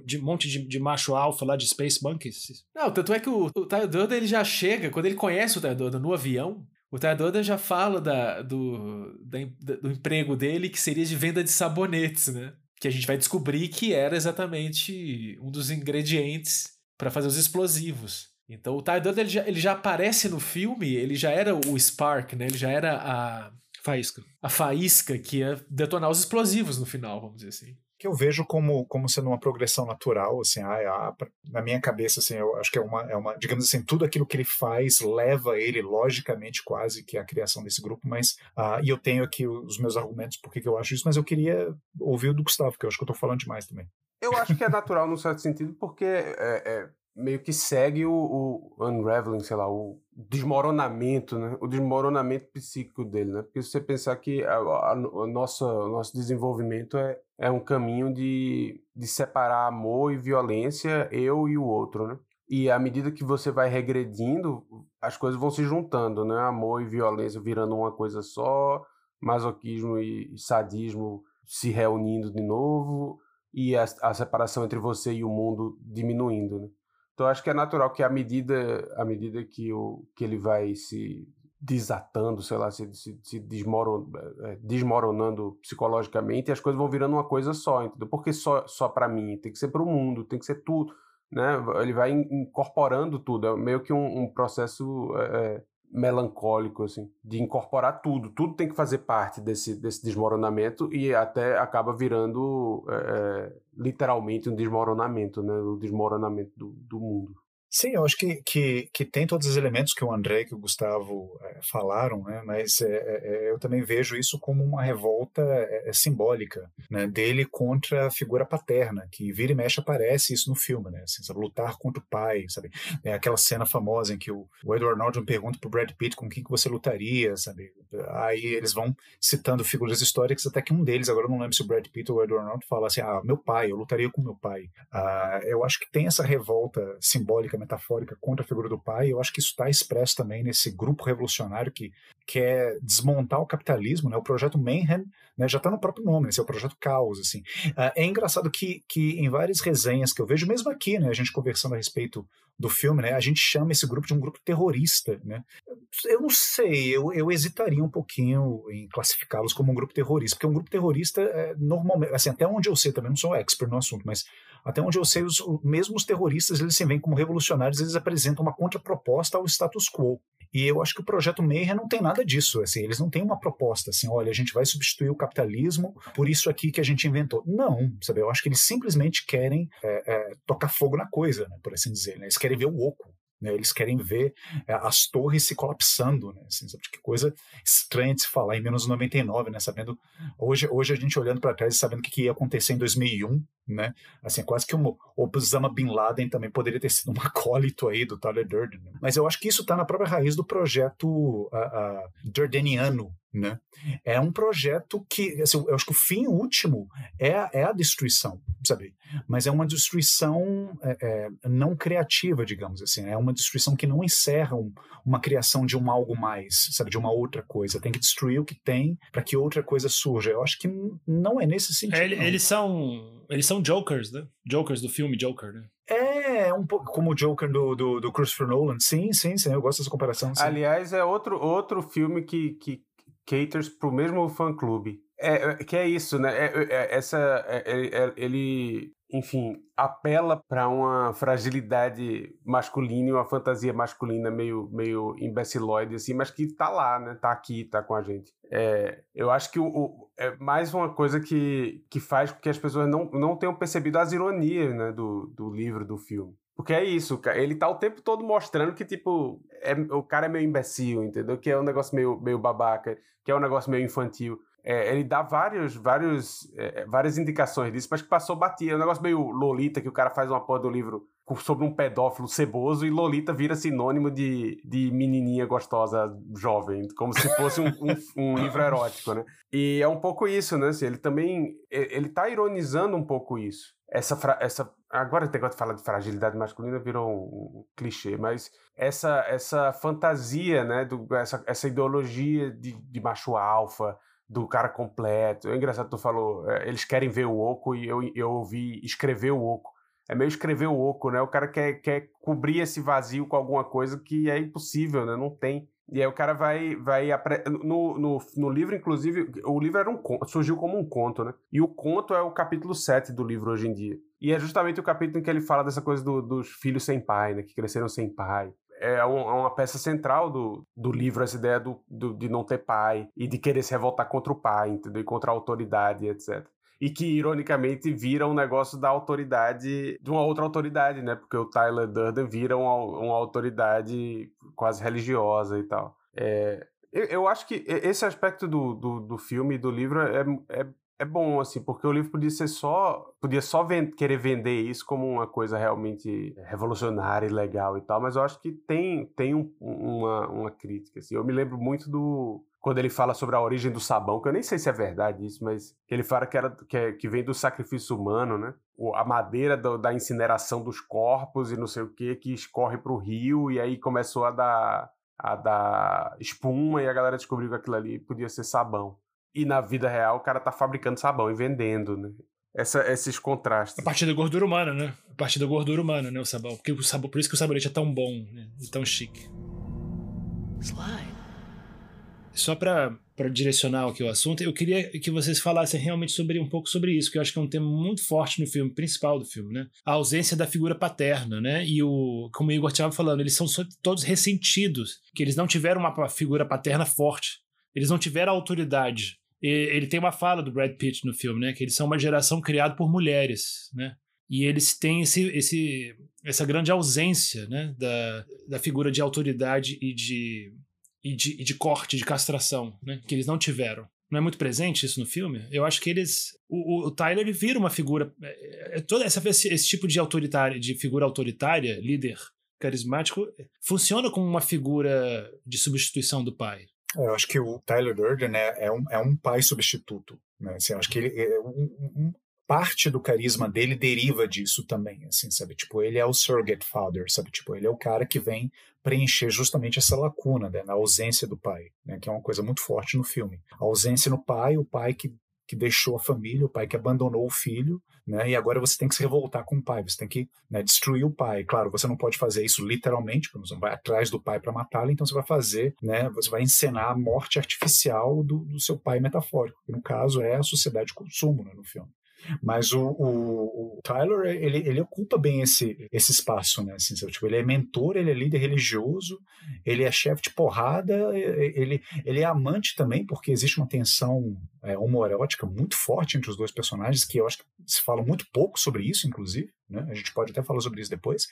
de monte de, de macho alfa lá de Space Monkeys. Não, tanto é que o, o Durden, ele já chega, quando ele conhece o Tyler Durden no avião, o Tyler Durden já fala da, do, da, do emprego dele que seria de venda de sabonetes, né? Que a gente vai descobrir que era exatamente um dos ingredientes para fazer os explosivos. Então o Durden ele já, ele já aparece no filme, ele já era o Spark, né? Ele já era a faísca. A faísca que ia detonar os explosivos no final, vamos dizer assim que eu vejo como, como sendo uma progressão natural, assim, ah, ah, na minha cabeça, assim, eu acho que é uma, é uma, digamos assim, tudo aquilo que ele faz leva ele, logicamente, quase, que é a criação desse grupo, mas, ah, e eu tenho aqui os meus argumentos por que eu acho isso, mas eu queria ouvir o do Gustavo, que eu acho que eu tô falando demais também. Eu acho que é natural num certo sentido, porque é, é meio que segue o, o, unraveling, sei lá, o desmoronamento, né? O desmoronamento psíquico dele, né? Porque se você pensar que a, o nosso desenvolvimento é, é um caminho de, de separar amor e violência, eu e o outro, né? E à medida que você vai regredindo, as coisas vão se juntando, né? Amor e violência virando uma coisa só, masoquismo e sadismo se reunindo de novo e a, a separação entre você e o mundo diminuindo, né? Então acho que é natural que à medida, à medida que, o, que ele vai se desatando, sei lá, se, se, se desmoron, é, desmoronando psicologicamente, as coisas vão virando uma coisa só, entendeu? Porque só, só para mim, tem que ser para o mundo, tem que ser tudo, né? Ele vai incorporando tudo, é meio que um, um processo é, melancólico, assim, de incorporar tudo. Tudo tem que fazer parte desse, desse desmoronamento e até acaba virando é, literalmente um desmoronamento, né? O desmoronamento do, do mundo. Sim, eu acho que, que, que tem todos os elementos que o André e que o Gustavo é, falaram, né? mas é, é, eu também vejo isso como uma revolta simbólica né? dele contra a figura paterna, que vira e mexe aparece isso no filme, né? Assim, sabe? lutar contra o pai, sabe? É aquela cena famosa em que o, o Edward Norton pergunta para o Brad Pitt com quem que você lutaria, sabe? Aí eles vão citando figuras históricas, até que um deles, agora eu não lembro se o Brad Pitt ou o Edward Norton, fala assim, ah, meu pai, eu lutaria com meu pai. Ah, eu acho que tem essa revolta simbólica metafórica contra a figura do pai, eu acho que isso está expresso também nesse grupo revolucionário que quer desmontar o capitalismo, né? O projeto Mayhem, né? Já está no próprio nome, esse é o projeto Caos, assim. Uh, é engraçado que, que em várias resenhas que eu vejo, mesmo aqui, né? A gente conversando a respeito do filme, né? A gente chama esse grupo de um grupo terrorista, né? Eu não sei, eu, eu hesitaria um pouquinho em classificá-los como um grupo terrorista, porque um grupo terrorista, é, normalmente, assim, até onde eu sei, também não sou expert no assunto, mas até onde eu sei, os, mesmo os terroristas, eles se veem como revolucionários, eles apresentam uma contraproposta ao status quo. E eu acho que o projeto Mayhem não tem nada disso. Assim, eles não têm uma proposta assim, olha, a gente vai substituir o capitalismo por isso aqui que a gente inventou. Não, sabe? Eu acho que eles simplesmente querem é, é, tocar fogo na coisa, né, por assim dizer. Né? Eles querem ver o oco. Né? Eles querem ver é, as torres se colapsando, né? Assim, sabe? Que coisa estranha de se falar em menos 99, né? Sabendo hoje, hoje a gente olhando para trás e sabendo o que, que ia acontecer em 2001, né? Assim, quase que o Osama Bin Laden também poderia ter sido um acólito aí do Tyler Durden. Né? Mas eu acho que isso está na própria raiz do projeto uh, uh, Durdeniano, né? É um projeto que, assim, eu acho que o fim último é, é a destruição, sabe? Mas é uma destruição é, é, não criativa, digamos assim. É uma destruição que não encerra um, uma criação de um algo mais, sabe? De uma outra coisa. Tem que destruir o que tem para que outra coisa surja. Eu acho que não é nesse sentido. É, eles são eles são Jokers, né? Jokers do filme Joker, né? É, um pouco como o Joker do, do, do Christopher Nolan. Sim, sim, sim. Eu gosto dessa comparação. Sim. Aliás, é outro, outro filme que, que caters pro mesmo fã-clube. É, é, que é isso, né? É, é, é essa, é, ele, enfim, apela para uma fragilidade masculina e uma fantasia masculina meio, meio imbecilóide, assim, mas que tá lá, né? Tá aqui, tá com a gente. eu acho que o, o, é mais uma coisa que, que faz com que as pessoas não, não tenham percebido as ironias né, do, do livro, do filme. Porque é isso, ele tá o tempo todo mostrando que, tipo, é, o cara é meio imbecil, entendeu? Que é um negócio meio, meio babaca, que é um negócio meio infantil. É, ele dá vários, vários, é, várias indicações disso, mas que passou batia. É um negócio meio Lolita, que o cara faz uma porra do livro sobre um pedófilo ceboso e Lolita vira sinônimo de, de menininha gostosa jovem, como se fosse um, um, um livro erótico, né? E é um pouco isso, né? Assim, ele também, ele tá ironizando um pouco isso. Essa, essa agora tem que falar de fragilidade masculina virou um, um, clichê, mas essa essa fantasia, né, do, essa, essa ideologia de, de macho alfa, do cara completo. É engraçado tu falou, é, eles querem ver o oco e eu, eu ouvi escrever o oco. É meio escrever o oco, né? O cara quer, quer cobrir esse vazio com alguma coisa que é impossível, né? Não tem. E aí o cara vai. vai no, no, no livro, inclusive, o livro era um surgiu como um conto, né? E o conto é o capítulo 7 do livro hoje em dia. E é justamente o capítulo em que ele fala dessa coisa do, dos filhos sem pai, né? Que cresceram sem pai. É, é uma peça central do, do livro, essa ideia do, do, de não ter pai e de querer se revoltar contra o pai, entendeu? E contra a autoridade, etc e que ironicamente vira um negócio da autoridade, de uma outra autoridade, né? Porque o Tyler Durden vira uma, uma autoridade quase religiosa e tal. É, eu, eu, acho que esse aspecto do, do, do filme e do livro é, é é bom, assim, porque o livro podia ser só. Podia só querer vender isso como uma coisa realmente revolucionária e legal e tal, mas eu acho que tem, tem um, uma, uma crítica. Assim. Eu me lembro muito do. Quando ele fala sobre a origem do sabão, que eu nem sei se é verdade isso, mas ele fala que, era, que, é, que vem do sacrifício humano, né? A madeira do, da incineração dos corpos e não sei o que, que escorre para o rio e aí começou a dar, a dar espuma e a galera descobriu que aquilo ali podia ser sabão e na vida real o cara tá fabricando sabão e vendendo, né? Essa, esses contrastes. A partir da gordura humana, né? A partir da gordura humana, né? O sabão. Porque o sabão, por isso que o sabonete é tão bom né? e tão chique. Slide. Só para direcionar aqui o assunto, eu queria que vocês falassem realmente sobre um pouco sobre isso, que eu acho que é um tema muito forte no filme, principal do filme, né? A ausência da figura paterna, né? E o, como o Igor estava falando, eles são todos ressentidos, que eles não tiveram uma figura paterna forte. Eles não tiveram autoridade ele tem uma fala do Brad Pitt no filme, né? Que eles são uma geração criada por mulheres, né? E eles têm esse, esse, essa grande ausência né, da, da figura de autoridade e de, e de, e de corte, de castração, né, que eles não tiveram. Não é muito presente isso no filme? Eu acho que eles. O, o Tyler vira uma figura. É, é, toda essa, esse, esse tipo de autoritária, de figura autoritária, líder carismático, funciona como uma figura de substituição do pai. É, eu acho que o Tyler Durden né, é, um, é um pai substituto. Né? Assim, acho que ele, é um, um, parte do carisma dele deriva disso também, assim, sabe? Tipo, ele é o surrogate father, sabe? Tipo, ele é o cara que vem preencher justamente essa lacuna, né, na ausência do pai, né, que é uma coisa muito forte no filme. A ausência no pai, o pai que que deixou a família, o pai que abandonou o filho, né? E agora você tem que se revoltar com o pai, você tem que né, destruir o pai. Claro, você não pode fazer isso literalmente, porque você não vai atrás do pai para matá-lo, então você vai fazer, né? Você vai encenar a morte artificial do, do seu pai metafórico, que no caso é a sociedade de consumo, né, no filme. Mas o, o, o, Tyler, ele, ele ocupa bem esse, esse espaço, né? Assim, tipo, ele é mentor, ele é líder religioso, ele é chefe de porrada, ele, ele é amante também, porque existe uma tensão é, homoerótica muito forte entre os dois personagens, que eu acho que se fala muito pouco sobre isso, inclusive. Né? A gente pode até falar sobre isso depois.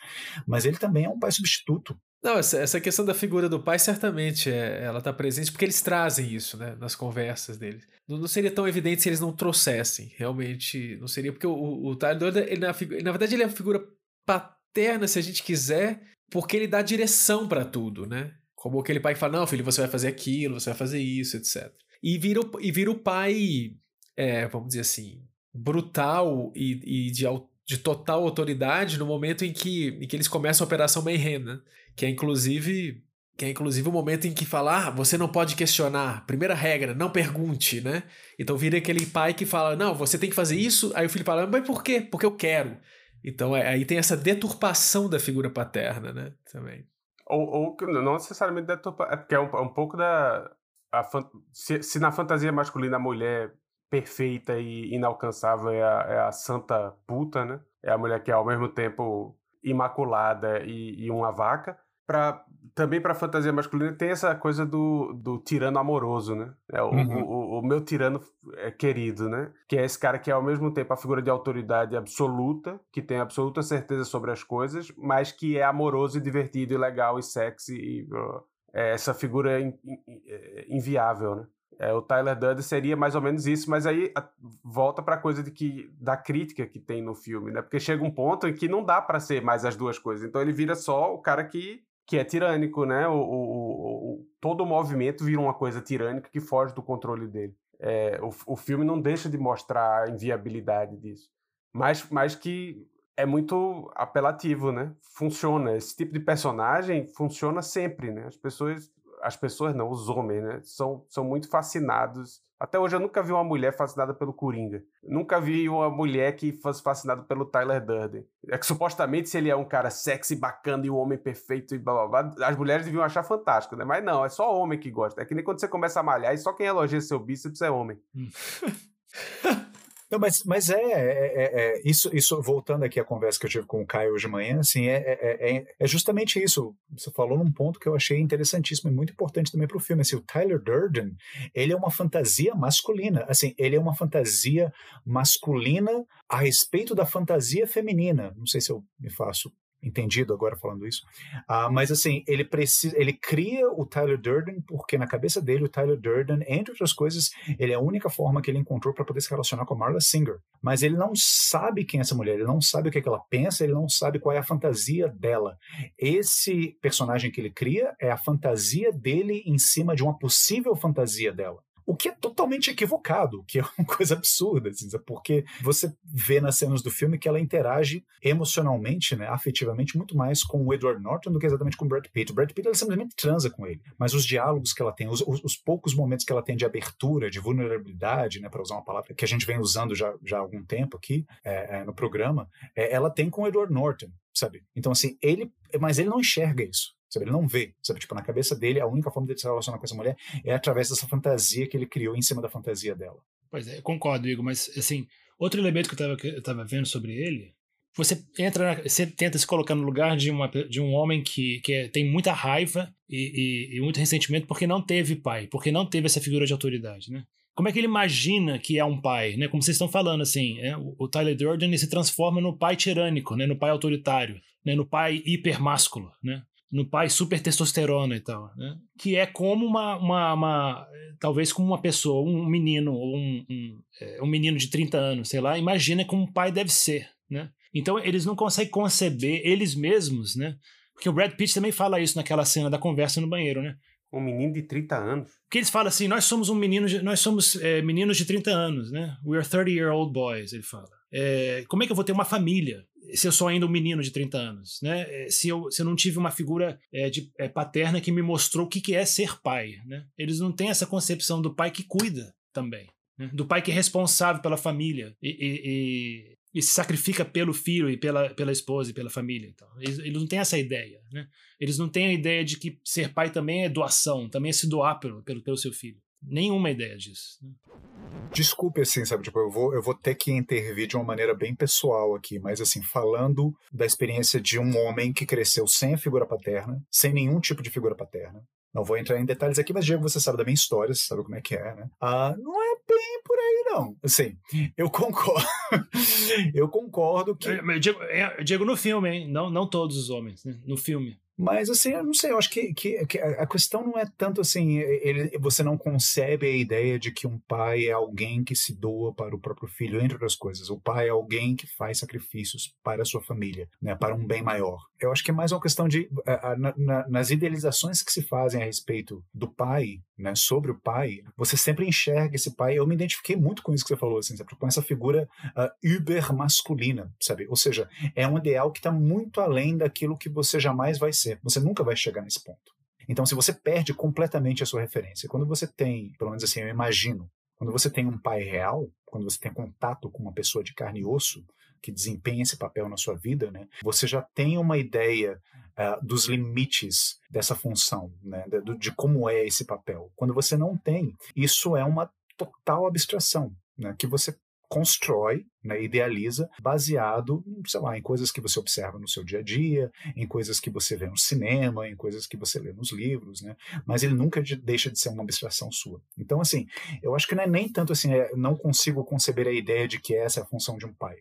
Mas ele também é um pai substituto. Não, essa, essa questão da figura do pai, certamente, é, ela está presente porque eles trazem isso né, nas conversas deles. Não, não, seria tão evidente se eles não trouxessem. Realmente, não seria. Porque o, o Tyler ele, na, na verdade, ele é uma figura paterna, se a gente quiser, porque ele dá direção para tudo, né? Como aquele pai que fala: não, filho, você vai fazer aquilo, você vai fazer isso, etc. E vira o, e vira o pai, é, vamos dizer assim, brutal e, e de, de total autoridade no momento em que, em que eles começam a Operação Mayhem, né? Que é inclusive que é inclusive o momento em que fala, ah, você não pode questionar. Primeira regra, não pergunte, né? Então vira aquele pai que fala, não, você tem que fazer isso. Aí o filho fala, mas por quê? Porque eu quero. Então é, aí tem essa deturpação da figura paterna, né? Também. Ou, ou não necessariamente deturpação, é porque é um, é um pouco da. A, se, se, na fantasia masculina a mulher perfeita e inalcançável é a, é a santa puta, né? É a mulher que é ao mesmo tempo imaculada e, e uma vaca pra, também para fantasia masculina tem essa coisa do, do tirano amoroso, né? É o, uhum. o, o, meu tirano é querido, né? Que é esse cara que é ao mesmo tempo a figura de autoridade absoluta, que tem absoluta certeza sobre as coisas, mas que é amoroso e divertido e legal e sexy e é essa figura in, in, é, inviável, né? É, o Tyler Durden seria mais ou menos isso, mas aí a, volta para a coisa de que da crítica que tem no filme, né? Porque chega um ponto em que não dá para ser mais as duas coisas. Então ele vira só o cara que que é tirânico, né? O, o, o, todo o movimento vira uma coisa tirânica que foge do controle dele. É, o, o filme não deixa de mostrar a inviabilidade disso, mas, mas que é muito apelativo, né? Funciona. Esse tipo de personagem funciona sempre, né? As pessoas as pessoas não, os homens, né? São, são muito fascinados. Até hoje eu nunca vi uma mulher fascinada pelo Coringa. Nunca vi uma mulher que fosse fascinada pelo Tyler Durden. É que supostamente se ele é um cara sexy, bacana e um homem perfeito e blá blá blá, as mulheres deviam achar fantástico, né? Mas não, é só homem que gosta. É que nem quando você começa a malhar e só quem elogia seu bíceps é homem. Não, mas, mas é, é, é, é, isso, isso, voltando aqui à conversa que eu tive com o Caio hoje de manhã, assim, é, é, é, é justamente isso. Você falou num ponto que eu achei interessantíssimo e muito importante também para o filme. Assim, o Tyler Durden, ele é uma fantasia masculina. Assim, ele é uma fantasia masculina a respeito da fantasia feminina. Não sei se eu me faço entendido agora falando isso. Uh, mas assim, ele precisa, ele cria o Tyler Durden porque na cabeça dele o Tyler Durden, entre outras coisas, ele é a única forma que ele encontrou para poder se relacionar com a Marla Singer. Mas ele não sabe quem é essa mulher, ele não sabe o que, é que ela pensa, ele não sabe qual é a fantasia dela. Esse personagem que ele cria é a fantasia dele em cima de uma possível fantasia dela. O que é totalmente equivocado, o que é uma coisa absurda, assim, porque você vê nas cenas do filme que ela interage emocionalmente, né, afetivamente, muito mais com o Edward Norton do que exatamente com o Brad Pitt. O Brad Pitt ela simplesmente transa com ele, mas os diálogos que ela tem, os, os, os poucos momentos que ela tem de abertura, de vulnerabilidade, né, para usar uma palavra que a gente vem usando já, já há algum tempo aqui é, é, no programa, é, ela tem com o Edward Norton, sabe? Então, assim, ele, mas ele não enxerga isso. Sabe? Ele não vê, sabe? Tipo, na cabeça dele, a única forma de se relacionar com essa mulher é através dessa fantasia que ele criou em cima da fantasia dela. Pois é, concordo, Igor, mas assim, outro elemento que eu estava eu tava vendo sobre ele, você entra, você tenta se colocar no lugar de, uma, de um homem que, que é, tem muita raiva e, e, e muito ressentimento porque não teve pai, porque não teve essa figura de autoridade, né? como é que ele imagina que é um pai, né? Como vocês estão falando, assim, é, o Tyler Durden se transforma no pai tirânico, né? No pai autoritário, né? No pai hipermásculo, né? No pai super testosterona e tal, né? Que é como uma, uma, uma, talvez como uma pessoa, um menino, um, um, é, um menino de 30 anos, sei lá, imagina como um pai deve ser, né? Então eles não conseguem conceber eles mesmos, né? Porque o Brad Pitt também fala isso naquela cena da conversa no banheiro, né? Um menino de 30 anos. Porque eles falam assim, nós somos um menino, de, nós somos é, meninos de 30 anos, né? We are 30 year old boys, ele fala. É, como é que eu vou ter uma família? se eu sou ainda um menino de 30 anos, né? É, se eu, se eu não tive uma figura é, de, é, paterna que me mostrou o que, que é ser pai, né? Eles não têm essa concepção do pai que cuida também, né? do pai que é responsável pela família e, e, e, e, se sacrifica pelo filho e pela, pela esposa e pela família. Então. Eles, eles não têm essa ideia, né? Eles não têm a ideia de que ser pai também é doação, também é se doar pelo, pelo, pelo seu filho. Nenhuma ideia disso. Né? Desculpe, assim, sabe? Tipo, eu vou, eu vou ter que intervir de uma maneira bem pessoal aqui, mas, assim, falando da experiência de um homem que cresceu sem a figura paterna, sem nenhum tipo de figura paterna. Não vou entrar em detalhes aqui, mas, Diego, você sabe da minha história, você sabe como é que é, né? Ah, não é bem Não, assim, eu concordo. eu concordo que. Eu digo, eu digo no filme, hein? Não, não todos os homens, né? No filme. Mas, assim, eu não sei, eu acho que, que, que, a questão não é tanto assim, ele, você não concebe a ideia de que um pai é alguém que se doa para o próprio filho, entre outras coisas. O pai é alguém que faz sacrifícios para a sua família, né, para um bem maior. Eu acho que é mais uma questão de, na, na, nas idealizações que se fazem a respeito do pai, né, sobre o pai, você sempre enxerga esse pai. Eu me identifiquei muito com isso que você falou, assim, com essa figura uh, uber masculina, sabe? Ou seja, é um ideal que está muito além daquilo que você jamais vai ser. Você nunca vai chegar nesse ponto. Então, se você perde completamente a sua referência, quando você tem, pelo menos assim, eu imagino, quando você tem um pai real, quando você tem contato com uma pessoa de carne e osso que desempenha esse papel na sua vida, né, você já tem uma ideia uh, dos limites dessa função, né, de, de como é esse papel. Quando você não tem, isso é uma total abstração, né, que você constrói, né, idealiza, baseado, sei lá, em coisas que você observa no seu dia a dia, em coisas que você vê no cinema, em coisas que você lê nos livros, né? Mas ele nunca de, deixa de ser uma abstração sua. Então, assim, eu acho que não é nem tanto assim, é, não consigo conceber a ideia de que essa é a função de um pai.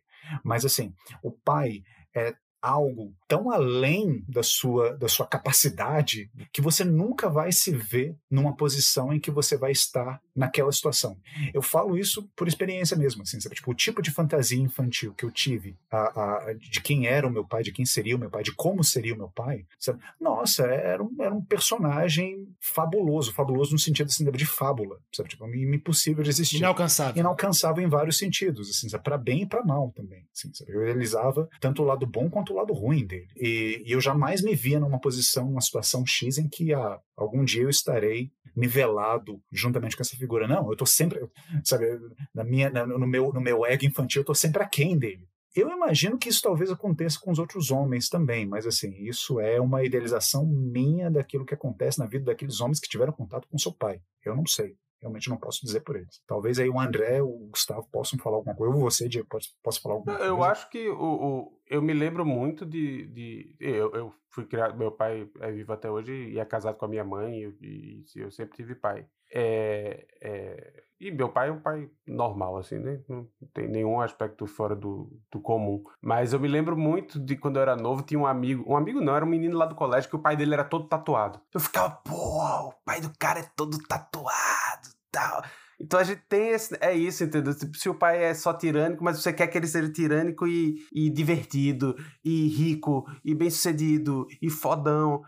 Mas, assim, o pai é algo tão além da sua, da sua capacidade que você nunca vai se ver numa posição em que você vai estar naquela situação. Eu falo isso por experiência mesmo, assim, sabe? Tipo, o tipo de fantasia infantil que eu tive a, a, de quem era o meu pai, de quem seria o meu pai, de como seria o meu pai, sabe? Nossa, era um, era um personagem fabuloso, fabuloso no sentido assim, de fábula, sabe? Tipo, impossível de existir. Inalcançável. Inalcançável em vários sentidos, assim, para bem e para mal também, assim, sabe? Eu realizava tanto o lado bom quanto o lado ruim dele. E, e eu jamais me via numa posição, numa situação X em que ah, algum dia eu estarei nivelado juntamente com essa figura. Não, eu tô sempre, sabe, na minha, no, meu, no meu ego infantil, eu tô sempre aquém dele. Eu imagino que isso talvez aconteça com os outros homens também, mas assim, isso é uma idealização minha daquilo que acontece na vida daqueles homens que tiveram contato com seu pai. Eu não sei realmente não posso dizer por eles. Talvez aí o André, o Gustavo possam falar alguma coisa, ou você, Diego, posso falar alguma eu coisa? Eu acho que o, o, eu me lembro muito de. de eu, eu fui criado, meu pai é vivo até hoje e é casado com a minha mãe, e, e eu sempre tive pai. É, é, e meu pai é um pai normal, assim, né? Não tem nenhum aspecto fora do, do comum. Mas eu me lembro muito de quando eu era novo, tinha um amigo. Um amigo não, era um menino lá do colégio que o pai dele era todo tatuado. Eu ficava, pô, o pai do cara é todo tatuado tal. Então a gente tem esse, é isso, entendeu? Tipo, se o pai é só tirânico, mas você quer que ele seja tirânico e, e divertido, e rico, e bem-sucedido, e fodão.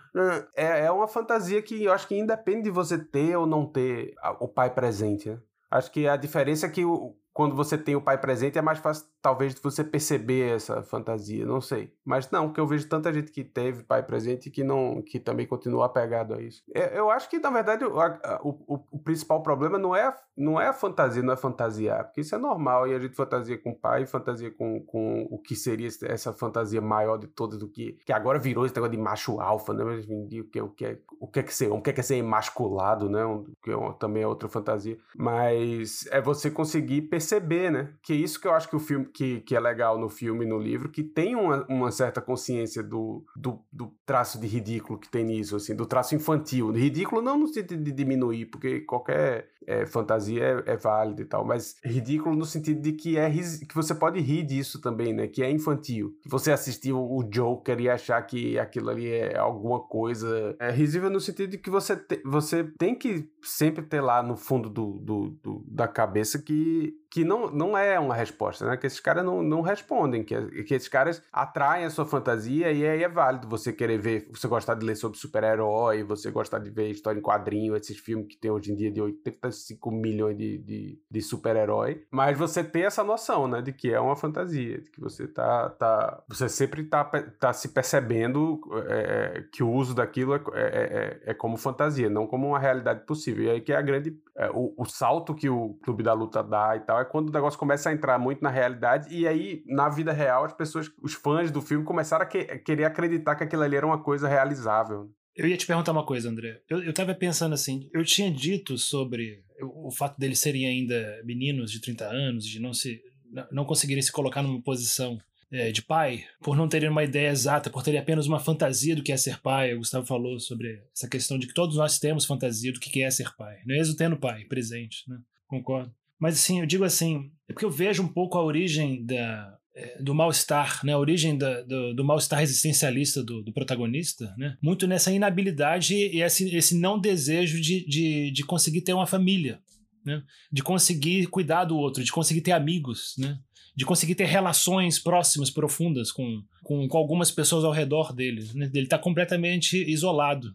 É, é uma fantasia que eu acho que independe de você ter ou não ter o pai presente, né? Acho que a diferença é que o, quando você tem o pai presente é mais fácil talvez você perceber essa fantasia, não sei. Mas não, porque eu vejo tanta gente que teve pai presente que não que também continua apegado a isso. É, eu acho que na verdade o, o, o, principal problema não é, não é a fantasia, não é fantasiar, porque isso é normal e a gente fantasia com o pai, fantasia com, com o que seria essa fantasia maior de todas do que que agora virou esse negócio de macho alfa, né? Mas o que o que é o que é que ser, o que é que é ser emasculado, né? Um, que é, também é outra fantasia, mas é você conseguir perceber, né? Que isso que eu acho que o filme que, que é legal no filme e no livro, que tem uma, uma certa consciência do, do, do, traço de ridículo que tem nisso, assim, do traço infantil. Ridículo não no sentido de diminuir, porque qualquer é, fantasia é, é válida e tal, mas ridículo no sentido de que é que você pode rir disso também, né? Que é infantil. Que você assistiu o Joker e achar que aquilo ali é alguma coisa. É risível no sentido de que você, te, você tem que sempre ter lá no fundo do, do, do da cabeça que que não, não é uma resposta, né? Que esses caras não, não respondem, que, que esses caras atraem a sua fantasia e aí é válido você querer ver, você gostar de ler sobre super-herói, você gostar de ver história em quadrinho, esses filmes que tem hoje em dia de 85 milhões de, de, de super-herói, mas você tem essa noção, né? De que é uma fantasia, de que você tá, tá você sempre tá, tá se percebendo é, é que o uso daquilo é, é, é, é, como fantasia, não como uma realidade possível. E aí que é a grande, é, o, o salto que o Clube da Luta dá e tal, é quando o negócio começa a entrar muito na realidade e aí, na vida real, as pessoas, os fãs do filme começaram a que, querer acreditar que aquilo ali era uma coisa realizável. Eu ia te perguntar uma coisa, André. Eu, eu tava pensando assim, eu tinha dito sobre o, o fato deles serem ainda meninos de 30 anos, de não se não conseguirem se colocar numa posição é, de pai, por não terem uma ideia exata, por terem apenas uma fantasia do que é ser pai. O Gustavo falou sobre essa questão de que todos nós temos fantasia do que é ser pai, mesmo tendo pai presente, né? Concordo. Mas assim, eu digo assim, é porque eu vejo um pouco a origem da, é, do mal-estar, né? a origem da, do, do mal-estar existencialista do, do, protagonista, né? muito nessa inabilidade e esse, esse não desejo de, de, de conseguir ter uma família, né? de conseguir cuidar do outro, de conseguir ter amigos, né? De conseguir ter relações próximas, profundas com, com, com algumas pessoas ao redor dele. Né? Ele está completamente isolado.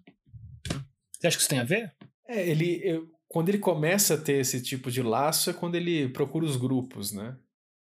Você acha que isso tem a ver? É, ele, eu, quando ele começa a ter esse tipo de laço é quando ele procura os grupos, né?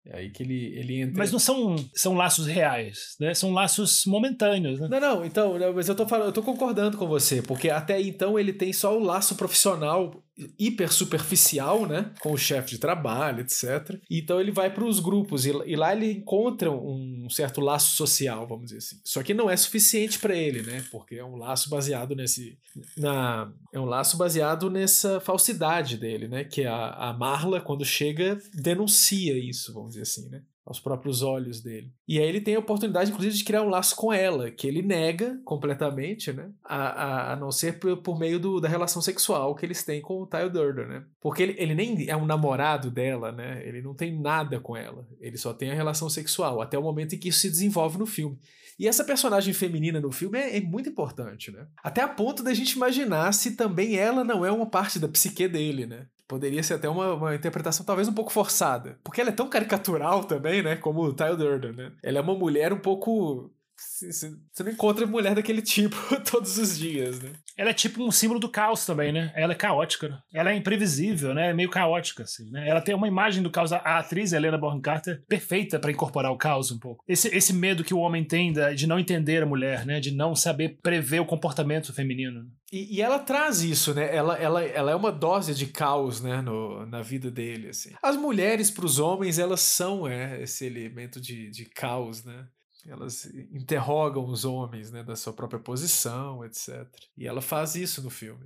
É aí que ele, ele entra. Mas não são, são laços reais, né? São laços momentâneos, né? Não, não, então, mas eu tô falando, eu tô concordando com você, porque até então ele tem só o laço profissional hiper superficial, né, com o chefe de trabalho, etc. Então ele vai para os grupos e, e, lá ele encontra um certo laço social, vamos dizer assim. Só que não é suficiente para ele, né, porque é um laço baseado nesse na é um laço baseado nessa falsidade dele, né, que a, a Marla quando chega denuncia isso, vamos dizer assim, né aos próprios olhos dele. E aí ele tem a oportunidade, inclusive, de criar um laço com ela, que ele nega completamente, né? A, a, a não ser por, por meio do, da relação sexual que eles têm com o Tyle Durden, né? Porque ele, ele nem é um namorado dela, né? Ele não tem nada com ela. Ele só tem a relação sexual, até o momento em que isso se desenvolve no filme. E essa personagem feminina no filme é, é, muito importante, né? Até a ponto da gente imaginar se também ela não é uma parte da psique dele, né? Poderia ser até uma, uma interpretação talvez um pouco forçada. Porque ela é tão caricatural também, né? Como o Tyler Durden, né? Ela é uma mulher um pouco você não encontra mulher daquele tipo todos os dias, né? Ela é tipo um símbolo do caos também, né? Ela é caótica, né? Ela é imprevisível, né? É meio caótica, assim, né? Ela tem uma imagem do caos. A atriz Helena Bonham Carter perfeita para incorporar o caos um pouco. Esse, esse medo que o homem tem de não entender a mulher, né? De não saber prever o comportamento feminino. E, e, ela traz isso, né? Ela, ela, ela é uma dose de caos, né? No, na vida dele, assim. As mulheres para os homens, elas são é, esse elemento de, de caos, né? elas interrogam os homens né, da sua própria posição, etc. E ela faz isso no filme.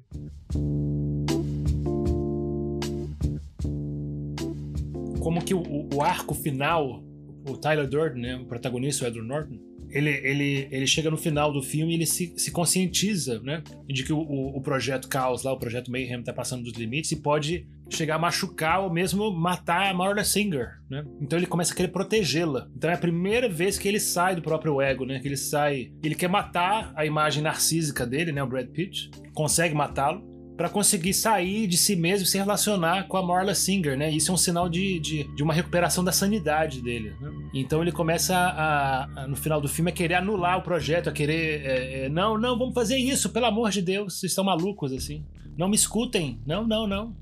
Como que o, o arco final, o Tyler Durden, né, o protagonista, o Edward Norton, ele, ele, ele chega no final do filme e ele se, se conscientiza, né? De que o, o, projeto Caos lá, o projeto Mayhem tá passando dos limites e pode chegar a machucar ou mesmo matar a Marla Singer, né? Então ele começa a querer protegê-la. Então é a primeira vez que ele sai do próprio ego, né? Que ele sai, ele quer matar a imagem narcísica dele, né? O Brad Pitt consegue matá-lo para conseguir sair de si mesmo e se relacionar com a Marla Singer, né? Isso é um sinal de, de, de uma recuperação da sanidade dele. Né? Então ele começa a, a, no final do filme a querer anular o projeto, a querer é, é, não, não, vamos fazer isso, pelo amor de Deus, vocês estão malucos assim. Não me escutem, não, não, não.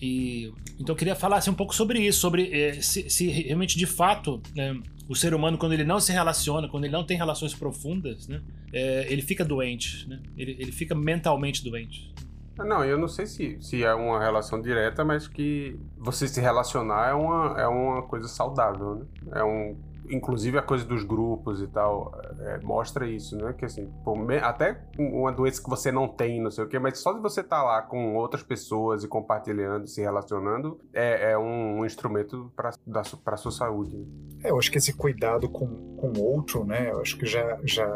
E então eu queria falar assim, um pouco sobre isso, sobre é, se, se, realmente de fato né, o ser humano quando ele não se relaciona, quando ele não tem relações profundas, né, é, ele fica doente, né? Ele, ele fica mentalmente doente. Não, eu não sei se, se é uma relação direta, mas que você se relacionar é uma, é uma coisa saudável, né? É um, inclusive a coisa dos grupos e tal, é, mostra isso, né? Que assim, pô, até uma doença que você não tem, não sei o quê, mas só de você estar tá lá com outras pessoas e compartilhando, se relacionando, é, é um, um, instrumento para a sua saúde. Né? É, eu acho que esse cuidado com o outro, né? Eu acho que já, já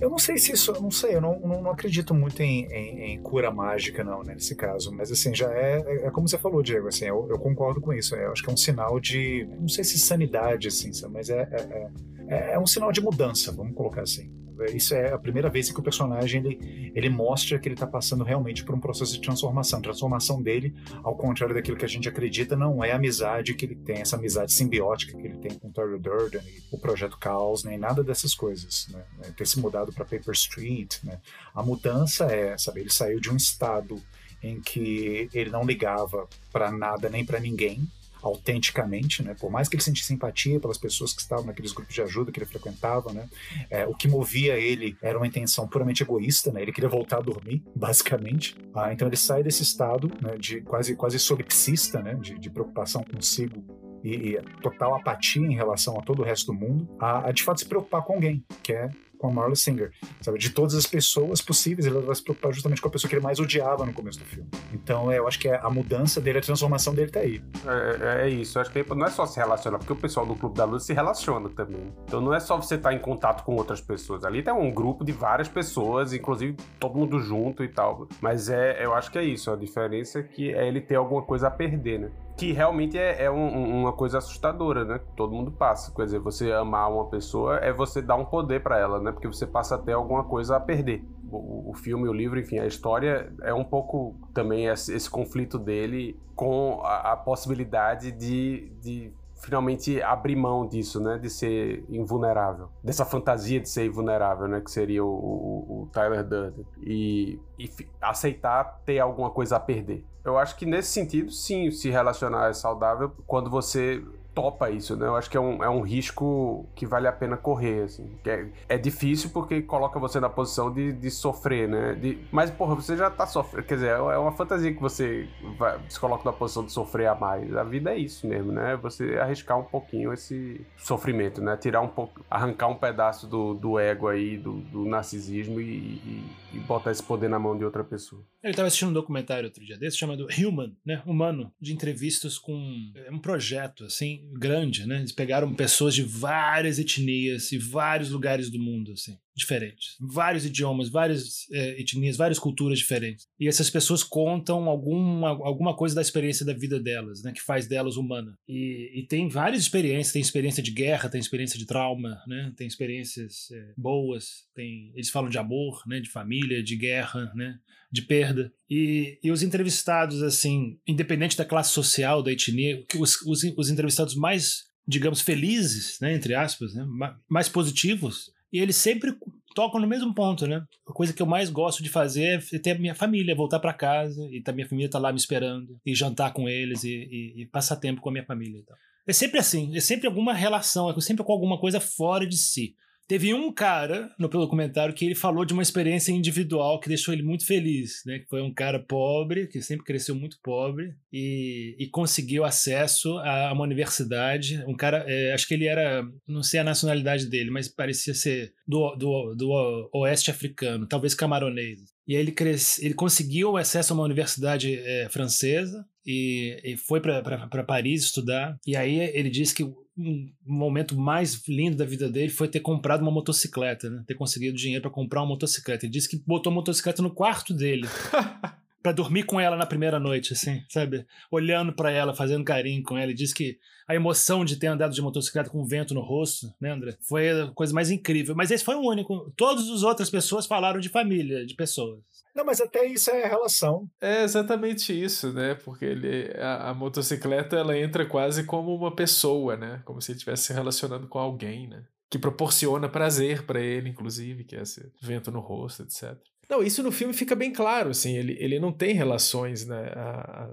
eu não sei se isso, eu não sei, eu não, não, não acredito muito em, em, em, cura mágica, não, né, nesse caso. Mas, assim, já é, é, é como você falou, Diego, assim, eu, eu concordo com isso. É, eu acho que é um sinal de, não sei se sanidade, assim, mas é, é, é, é um sinal de mudança, vamos colocar assim. Isso é a primeira vez que o personagem ele, ele mostra que ele está passando realmente por um processo de transformação. A transformação dele, ao contrário daquilo que a gente acredita, não é a amizade que ele tem, essa amizade simbiótica que ele tem com o Tyler Durden, o Projeto Caos, nem nada dessas coisas. Né? Ter se mudado para Paper Street. Né? A mudança é, sabe, ele saiu de um estado em que ele não ligava para nada nem para ninguém, autenticamente, né? Por mais que ele sentisse simpatia pelas pessoas que estavam naqueles grupos de ajuda que ele frequentava, né? É, o que movia ele era uma intenção puramente egoísta, né? Ele queria voltar a dormir, basicamente. Ah, então ele sai desse estado né, de quase quase solipsista, né? De, de preocupação consigo e, e, total apatia em relação a todo o resto do mundo, a, a de fato se preocupar com alguém, que é com a Marla Singer. Sabe? De todas as pessoas possíveis, ele vai se preocupar justamente com a pessoa que ele mais odiava no começo do filme. Então, é, eu acho que é a mudança dele, a transformação dele tá aí. É, é, é isso. Eu acho que não é só se relacionar, porque o pessoal do Clube da Luz se relaciona também. Então, não é só você estar tá em contato com outras pessoas. Ali tem um grupo de várias pessoas, inclusive todo mundo junto e tal. Mas é, eu acho que é isso. A diferença é que é ele ter alguma coisa a perder, né? Que realmente é, é um, uma coisa assustadora, né? Todo mundo passa. Quer dizer, você amar uma pessoa é você dar um poder para ela, né? Porque você passa até alguma coisa a perder. O, o, filme, o livro, enfim, a história é um pouco também esse, esse conflito dele com a, a possibilidade de, de finalmente abrir mão disso, né? De ser invulnerável. Dessa fantasia de ser invulnerável, né? Que seria o, o, o Tyler Durden. E, e aceitar ter alguma coisa a perder. Eu acho que nesse sentido, sim, se relacionar é saudável quando você topa isso, né? Eu acho que é um, é um risco que vale a pena correr, assim. É, é difícil porque coloca você na posição de, de sofrer, né? De, mas, porra, você já tá sofrendo. Quer dizer, é uma fantasia que você vai, se coloca na posição de sofrer a mais. A vida é isso mesmo, né? Você arriscar um pouquinho esse sofrimento, né? Tirar um pouco, arrancar um pedaço do, do ego aí, do, do narcisismo e, e, e botar esse poder na mão de outra pessoa. Ele estava assistindo um documentário outro dia desse chamado Human, né? Humano, de entrevistas com é um projeto assim grande, né? Eles pegaram pessoas de várias etnias e vários lugares do mundo, assim, diferentes, vários idiomas, várias é, etnias, várias culturas diferentes. E essas pessoas contam alguma alguma coisa da experiência da vida delas, né? Que faz delas humana. E, e tem várias experiências, tem experiência de guerra, tem experiência de trauma, né? Tem experiências é, boas, tem eles falam de amor, né? De família, de guerra, né? de perda. E, e os entrevistados, assim, independente da classe social, da etnia, os, os, os entrevistados mais, digamos, felizes, né, entre aspas, né, mais positivos, e eles sempre tocam no mesmo ponto, né? A coisa que eu mais gosto de fazer é ter a minha família, voltar para casa e a minha família tá lá me esperando e jantar com eles e, e, e passar tempo com a minha família. Então. É sempre assim, é sempre alguma relação, é sempre com alguma coisa fora de si. Teve um cara no documentário que ele falou de uma experiência individual que deixou ele muito feliz, né? Que foi um cara pobre, que sempre cresceu muito pobre e, e conseguiu acesso a uma universidade. Um cara, é, acho que ele era, não sei a nacionalidade dele, mas parecia ser do, do, do oeste africano, talvez camaronês. E aí ele, cresce, ele conseguiu acesso a uma universidade é, francesa e, e foi para Paris estudar. E aí ele disse que um momento mais lindo da vida dele foi ter comprado uma motocicleta, né? Ter conseguido dinheiro para comprar uma motocicleta. Ele disse que botou a motocicleta no quarto dele. para dormir com ela na primeira noite, assim, sabe? Olhando para ela, fazendo carinho com ela. Ele disse que a emoção de ter andado de motocicleta com vento no rosto, né, André? Foi a coisa mais incrível. Mas esse foi o único. Todas as outras pessoas falaram de família, de pessoas. Não, mas até isso é relação. É exatamente isso, né? Porque ele, a, a, motocicleta ela entra quase como uma pessoa, né? Como se ele estivesse se relacionando com alguém, né? Que proporciona prazer para ele, inclusive, que é esse vento no rosto, etc. Não, isso no filme fica bem claro, assim, ele, ele não tem relações, né? A,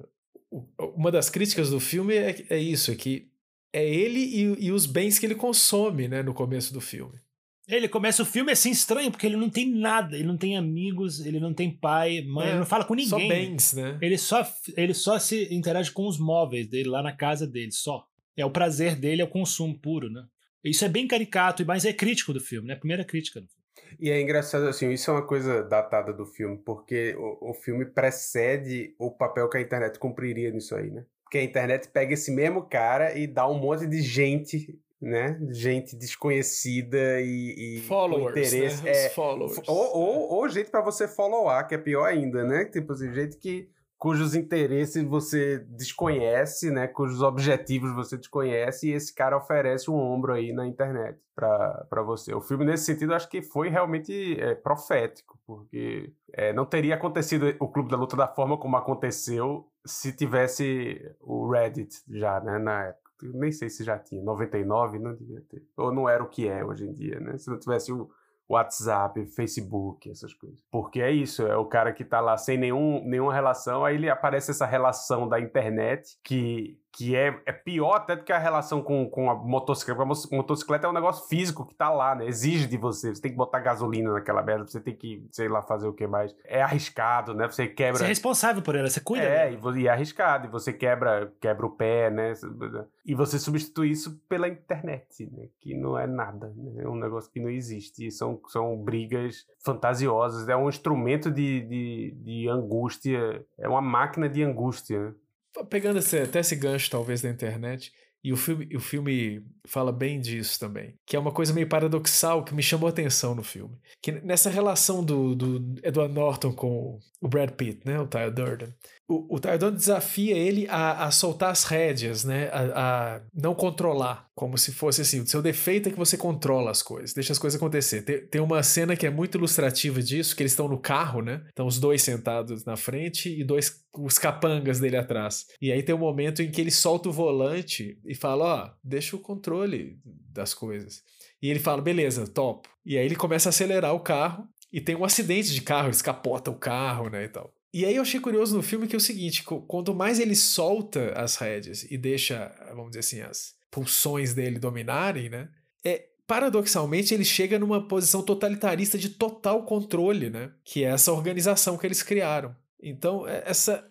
a, uma das críticas do filme é, é isso, é que é ele e, e os bens que ele consome, né, no começo do filme. Ele começa o filme assim estranho, porque ele não tem nada, ele não tem amigos, ele não tem pai, mãe, é, ele não fala com ninguém. Só bens, né? Ele só, ele só se interage com os móveis dele lá na casa dele, só. É o prazer dele, é o consumo puro, né? Isso é bem caricato, mas é crítico do filme, né? A primeira crítica do filme. E é engraçado, assim, isso é uma coisa datada do filme, porque o, o filme precede o papel que a internet cumpriria nisso aí, né? Porque a internet pega esse mesmo cara e dá um monte de gente né? Gente desconhecida e, e followers, com interesse. Né? É, followers. Ou, ou, ou gente para você followar, que é pior ainda, né? Tipo assim, gente que cujos interesses você desconhece, né? Cujos objetivos você desconhece e esse cara oferece um ombro aí na internet para você. O filme nesse sentido acho que foi realmente é, profético, porque é, não teria acontecido o Clube da Luta da forma como aconteceu se tivesse o Reddit já, né, na época nem sei se já tinha, 99 não devia ter. Ou não era o que é hoje em dia, né? Se não tivesse o WhatsApp, Facebook, essas coisas. Porque é isso, é o cara que tá lá sem nenhum, nenhuma relação, aí ele aparece essa relação da internet que que é, é pior até do que a relação com, com a motocicleta. Porque a motocicleta é um negócio físico que tá lá, né? Exige de você. Você tem que botar gasolina naquela merda, você tem que, sei lá, fazer o que mais. É arriscado, né? Você quebra. Você é responsável por ela, você cuida. É, e, e é arriscado, e você quebra, quebra o pé, né? E você substitui isso pela internet, né? Que não é nada, né? É um negócio que não existe. São, são brigas fantasiosas, é um instrumento de, de, de angústia, é uma máquina de angústia. Pegando esse, até esse gancho, talvez, da internet, e o filme, o filme fala bem disso também. Que é uma coisa meio paradoxal que me chamou a atenção no filme. Que nessa relação do, do Edward Norton com o Brad Pitt, né? O Tyler Durden. O, o Tardon desafia ele a, a soltar as rédeas, né? A, a, não controlar. Como se fosse assim: o seu defeito é que você controla as coisas, deixa as coisas acontecer. Tem, tem uma cena que é muito ilustrativa disso, que eles estão no carro, né? Estão os dois sentados na frente e dois os capangas dele atrás. E aí tem um momento em que ele solta o volante e fala: Ó, oh, deixa o controle das coisas. E ele fala: beleza, top. E aí ele começa a acelerar o carro e tem um acidente de carro, ele capota o carro, né, e tal. E aí eu achei curioso no filme que é o seguinte, quanto mais ele solta as rédeas e deixa, vamos dizer assim, as pulsões dele dominarem, né, é, paradoxalmente ele chega numa posição totalitarista de total controle, né, que é essa organização que eles criaram. Então, é, essa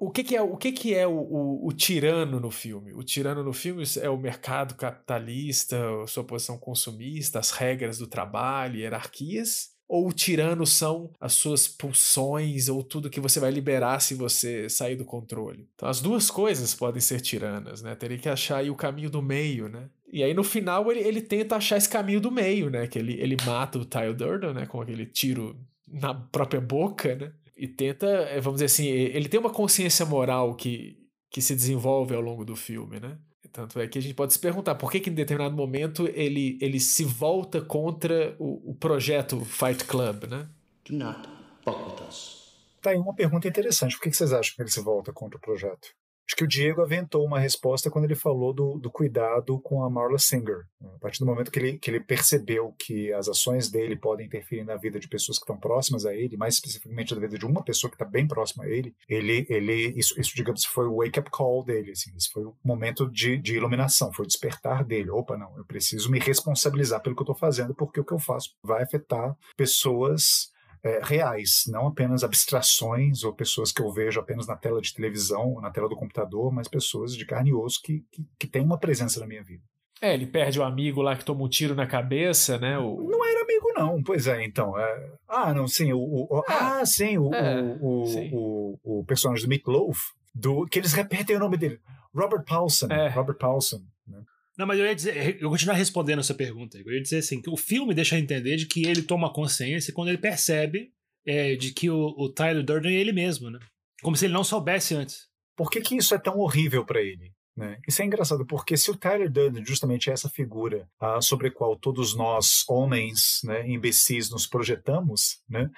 o que, que, é, o, que, que é o, o, o, tirano no filme? O tirano no filme é o mercado capitalista, sua posição consumista, as regras do trabalho, hierarquias? Ou o tirano são as suas pulsões ou tudo que você vai liberar se você sair do controle? Então as duas coisas podem ser tiranas, né? Teria que achar aí o caminho do meio, né? E aí no final ele, ele tenta achar esse caminho do meio, né? Que ele, ele mata o Tyle Durden, né? Com aquele tiro na própria boca, né? e tenta, eh, vamos dizer assim, ele tem uma consciência moral que, que se desenvolve ao longo do filme, né? Tanto é que a gente pode se perguntar por que, que em determinado momento ele, ele se volta contra o, o projeto Fight Club, né? Do not fuck with us. Tá aí uma pergunta interessante. Por que, que vocês acham que ele se volta contra o projeto? Acho que o Diego aventou uma resposta quando ele falou do, do cuidado com a Marla Singer. A partir do momento que ele, que ele percebeu que as ações dele podem interferir na vida de pessoas que estão próximas a ele, mais especificamente na vida de uma pessoa que está bem próxima a ele, ele, ele isso, isso, digamos, foi o wake-up call dele. Assim, isso foi o momento de, de iluminação, foi o despertar dele. Opa, não, eu preciso me responsabilizar pelo que eu estou fazendo, porque o que eu faço vai afetar pessoas é, reais, não apenas abstrações ou pessoas que eu vejo apenas na tela de televisão, na tela do computador, mas pessoas de carne e osso que, que, que têm uma presença na minha vida. É, ele perde o amigo lá que toma um tiro na cabeça, né? O... Não era amigo, não. Pois é, então. É... Ah, não, sim. O, o... É. Ah, sim. O, é, o, sim. O, o, personagem do Meatloaf, do... que eles repetem o nome dele. Robert Paulson. É. Robert Paulson. Não, mas eu ia dizer, eu continuar respondendo essa pergunta. Eu ia dizer assim, que o filme deixa entender de que ele toma consciência quando ele percebe é, de que o, o Tyler Durden é ele mesmo, né? Como se ele não soubesse antes. Por que, que isso é tão horrível para ele? Né? Isso é engraçado, porque se o Tyler Durden justamente é essa figura ah, sobre a qual todos nós, homens né, imbecis, nos projetamos, né?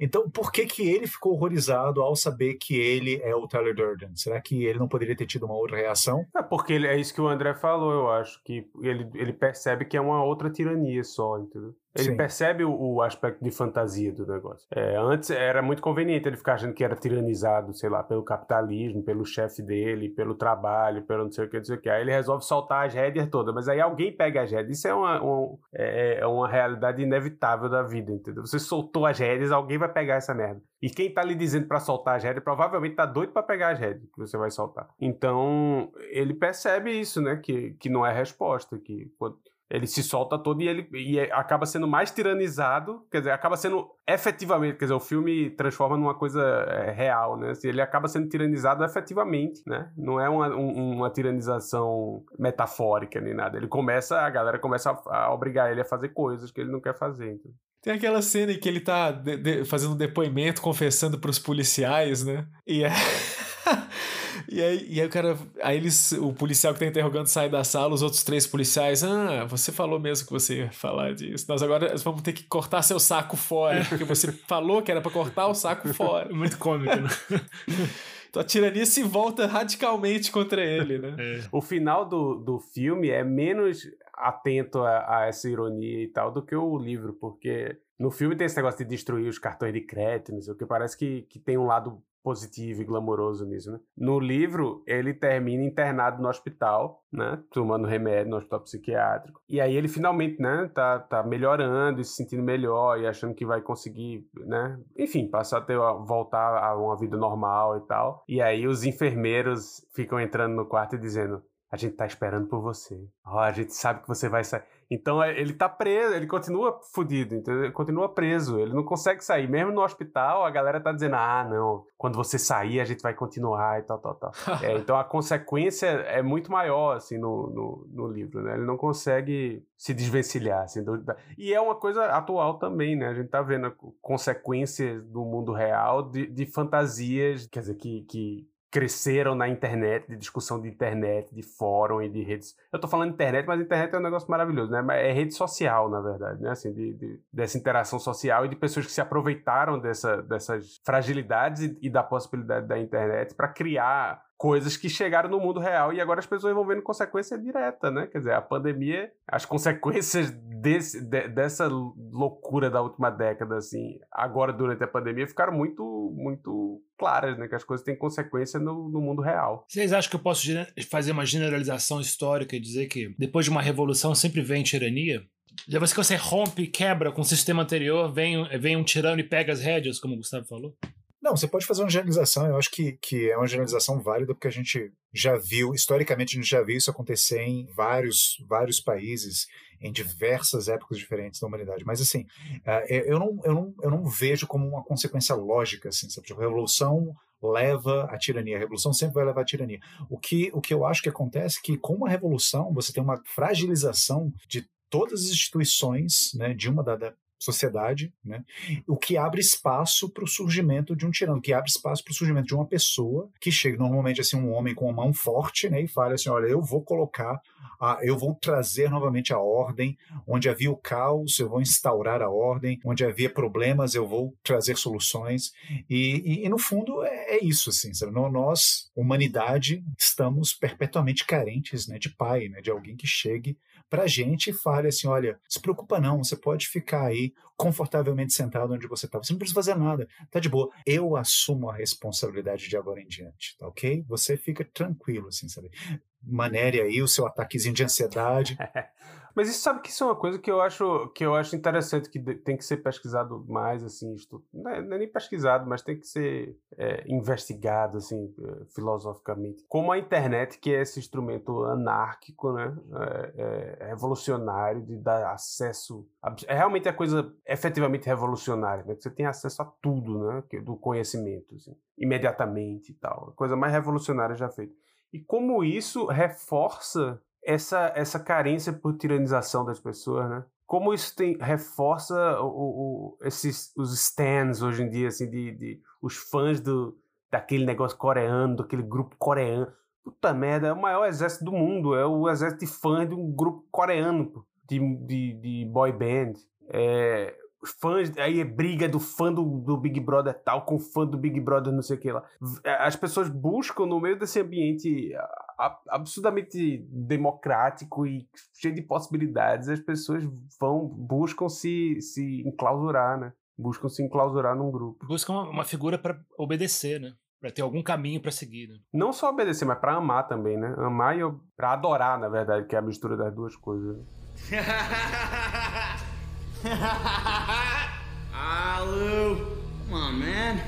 então por que, que ele ficou horrorizado ao saber que ele é o Tyler Durden? Será que ele não poderia ter tido uma outra reação? É porque ele, é isso que o André falou, eu acho, que ele, ele percebe que é uma outra tirania só, entendeu? Ele Sim. percebe o, o, aspecto de fantasia do negócio. É, antes era muito conveniente ele ficar achando que era tiranizado, sei lá, pelo capitalismo, pelo chefe dele, pelo trabalho, pelo não sei o que, não sei o que. Aí ele resolve soltar as rédeas todas, mas aí alguém pega as rédeas. Isso é uma, uma, é, é uma realidade inevitável da vida, entendeu? Você soltou as rédeas, alguém vai pegar essa merda. E quem tá lhe dizendo para soltar as rédeas provavelmente tá doido para pegar as rédeas que você vai soltar. Então, ele percebe isso, né? Que, que não é resposta. Que quando, ele se solta todo e ele e é, acaba sendo mais tiranizado, quer dizer, acaba sendo efetivamente, quer dizer, o filme transforma numa coisa é, real, né? Assim, ele acaba sendo tiranizado efetivamente, né? Não é uma, um, uma tiranização metafórica nem nada. Ele começa, a galera começa a, a, obrigar ele a fazer coisas que ele não quer fazer. Então. Tem aquela cena em que ele tá de, de, fazendo depoimento, confessando para os policiais, né? E é. E aí, e aí o cara. Aí eles. O policial que tá interrogando sai da sala, os outros três policiais. Ah, você falou mesmo que você ia falar disso. Nós agora vamos ter que cortar seu saco fora. Porque você falou que era para cortar o saco fora. Muito cômico, né? Então a tirania se volta radicalmente contra ele, né? É. O final do, do filme é menos atento a, a, essa ironia e tal do que o livro, porque no filme tem esse negócio de destruir os cartões de crédito, não sei o que, parece que, que tem um lado positivo e glamouroso nisso, né? No livro, ele termina internado no hospital, né? Tomando remédio no hospital psiquiátrico. E aí ele finalmente, né? Tá, tá melhorando e se sentindo melhor e achando que vai conseguir, né? Enfim, passar a ter, voltar a uma vida normal e tal. E aí os enfermeiros ficam entrando no quarto e dizendo a gente tá esperando por você. Oh, a gente sabe que você vai sair. Então é, ele tá preso, ele continua fudido, entendeu? Ele continua preso, ele não consegue sair. Mesmo no hospital, a galera tá dizendo: ah, não, quando você sair, a gente vai continuar e tal, tal, tal. é, então a consequência é muito maior, assim, no, no, no, livro, né? Ele não consegue se desvencilhar, assim. Do... E é uma coisa atual também, né? A gente tá vendo consequências do mundo real de, de fantasias, quer dizer, que, que cresceram na internet, de discussão de internet, de fórum e de redes. Eu tô falando internet, mas internet é um negócio maravilhoso, né? É rede social, na verdade, né? Assim, de, de dessa interação social e de pessoas que se aproveitaram dessa, dessas fragilidades e, e da possibilidade da internet para criar coisas que chegaram no mundo real e agora as pessoas vão vendo consequência direta, né? Quer dizer, a pandemia, as consequências desse, de, dessa loucura da última década, assim, agora durante a pandemia, ficaram muito, muito claras, né? Que as coisas têm consequência no, no mundo real. Vocês acham que eu posso fazer uma generalização histórica e dizer que depois de uma revolução sempre vem tirania? Depois que você rompe e quebra com o sistema anterior, vem, vem um tirano e pega as rédeas, como o Gustavo falou? Não, você pode fazer uma generalização, eu acho que, que é uma generalização válida, porque a gente já viu, historicamente, a gente já viu isso acontecer em vários, vários países, em diversas épocas diferentes da humanidade. Mas, assim, é, eu não, eu não, eu não vejo como uma consequência lógica, assim, sabe? Tipo, a revolução leva à tirania, a revolução sempre vai levar à tirania. O que, o que eu acho que acontece é que, com uma revolução, você tem uma fragilização de todas as instituições né, de uma da, sociedade, né? o que abre espaço para o surgimento de um tirano, que abre espaço para o surgimento de uma pessoa que chega normalmente assim um homem com uma mão forte, né, e fala assim, olha, eu vou colocar, a, eu vou trazer novamente a ordem, onde havia o caos, eu vou instaurar a ordem, onde havia problemas, eu vou trazer soluções, e, e, e no fundo é, é, isso, assim, sabe? nós, humanidade, estamos perpetuamente carentes, né, de pai, né, de alguém que chegue para a gente e fale assim: olha, se preocupa não, você pode ficar aí confortavelmente sentado onde você está. Você não precisa fazer nada, tá de boa. Eu assumo a responsabilidade de agora em diante, tá ok? Você fica tranquilo, assim, sabe? Manere aí o seu ataquezinho de ansiedade. Mas isso sabe que isso é uma coisa que eu acho que eu acho interessante que tem que ser pesquisado mais assim, isto não é, não é nem pesquisado, mas tem que ser é, investigado assim é, filosoficamente. Como a internet que é esse instrumento anárquico, né, é, é revolucionário de dar acesso, é realmente a coisa efetivamente revolucionária, né? Que você tem acesso a tudo, né, do conhecimento, assim, imediatamente e tal, a coisa mais revolucionária já feita. E como isso reforça essa, essa carência por tiranização das pessoas, né? Como isso tem, reforça o, o, esses, os stands hoje em dia, assim, de, de os fãs do, daquele negócio coreano, daquele grupo coreano. Puta merda, é o maior exército do mundo, é o exército de fãs de um grupo coreano, de, de, de boy band. É, fãs, aí é briga do fã do, do Big Brother tal com fã do Big Brother não sei o que lá. É, as pessoas buscam no meio desse ambiente absurdamente democrático e cheio de possibilidades, as pessoas vão, buscam se, se enclausurar, né? Buscam se enclausurar num grupo. Buscam uma figura para obedecer, né? Pra ter algum caminho para seguir, né? Não só obedecer, mas para amar também, né? Amar e para adorar, na verdade, que é a mistura das duas coisas. Come on, man.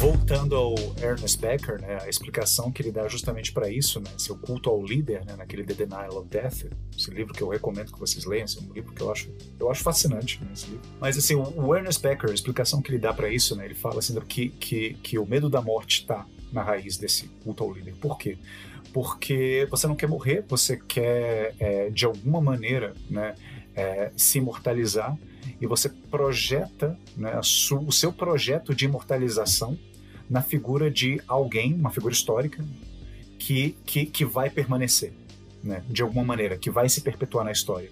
Voltando ao Ernest Becker, né, a explicação que ele dá justamente para isso, né, seu culto ao líder, né, naquele The Denial of Death, esse livro que eu recomendo que vocês leiam, esse é um livro que eu acho, eu acho fascinante, né, esse livro. Mas assim, o, Ernest Becker, a explicação que ele dá para isso, né, ele fala assim que, que, que o medo da morte está na raiz desse culto ao líder. Por quê? porque você não quer morrer, você quer, é, de alguma maneira, né, é, se imortalizar e você projeta né, o seu projeto de imortalização na figura de alguém, uma figura histórica, que, que, que vai permanecer, né, de alguma maneira, que vai se perpetuar na história.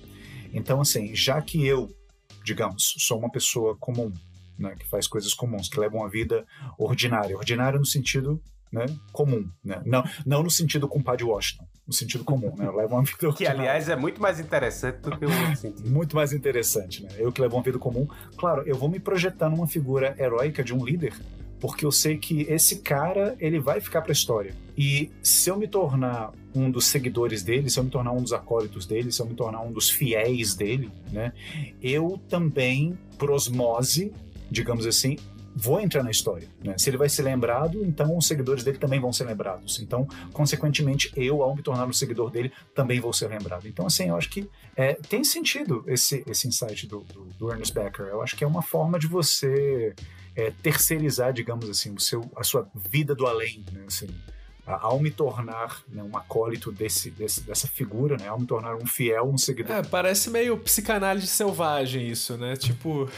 Então, assim, já que eu, digamos, sou uma pessoa comum, né, que faz coisas comuns, que leva uma vida ordinária, ordinária no sentido né, comum, né? Não, não no sentido compadre Washington, no sentido comum, né? Eu levo uma vida Que, aliás, é muito mais interessante do que o outro sentido. Muito mais interessante, né? Eu que levo uma vida comum. Claro, eu vou me projetar numa figura heróica de um líder, porque eu sei que esse cara, ele vai ficar para a história. E se eu me tornar um dos seguidores dele, se eu me tornar um dos acólitos dele, se eu me tornar um dos fiéis dele, né? Eu também, por osmose, digamos assim, vou entrar na história. Né? Se ele vai ser lembrado, então os seguidores dele também vão ser lembrados. Então, consequentemente, eu, ao me tornar um seguidor dele, também vou ser lembrado. Então, assim, eu acho que é, tem sentido esse, esse insight do, do, do, Ernest Becker. Eu acho que é uma forma de você é, terceirizar, digamos assim, o seu, a sua vida do além, né? Assim, ao me tornar né, um acólito desse, desse, dessa figura, né, ao me tornar um fiel, um seguidor. É, parece meio psicanálise selvagem isso, né? Tipo,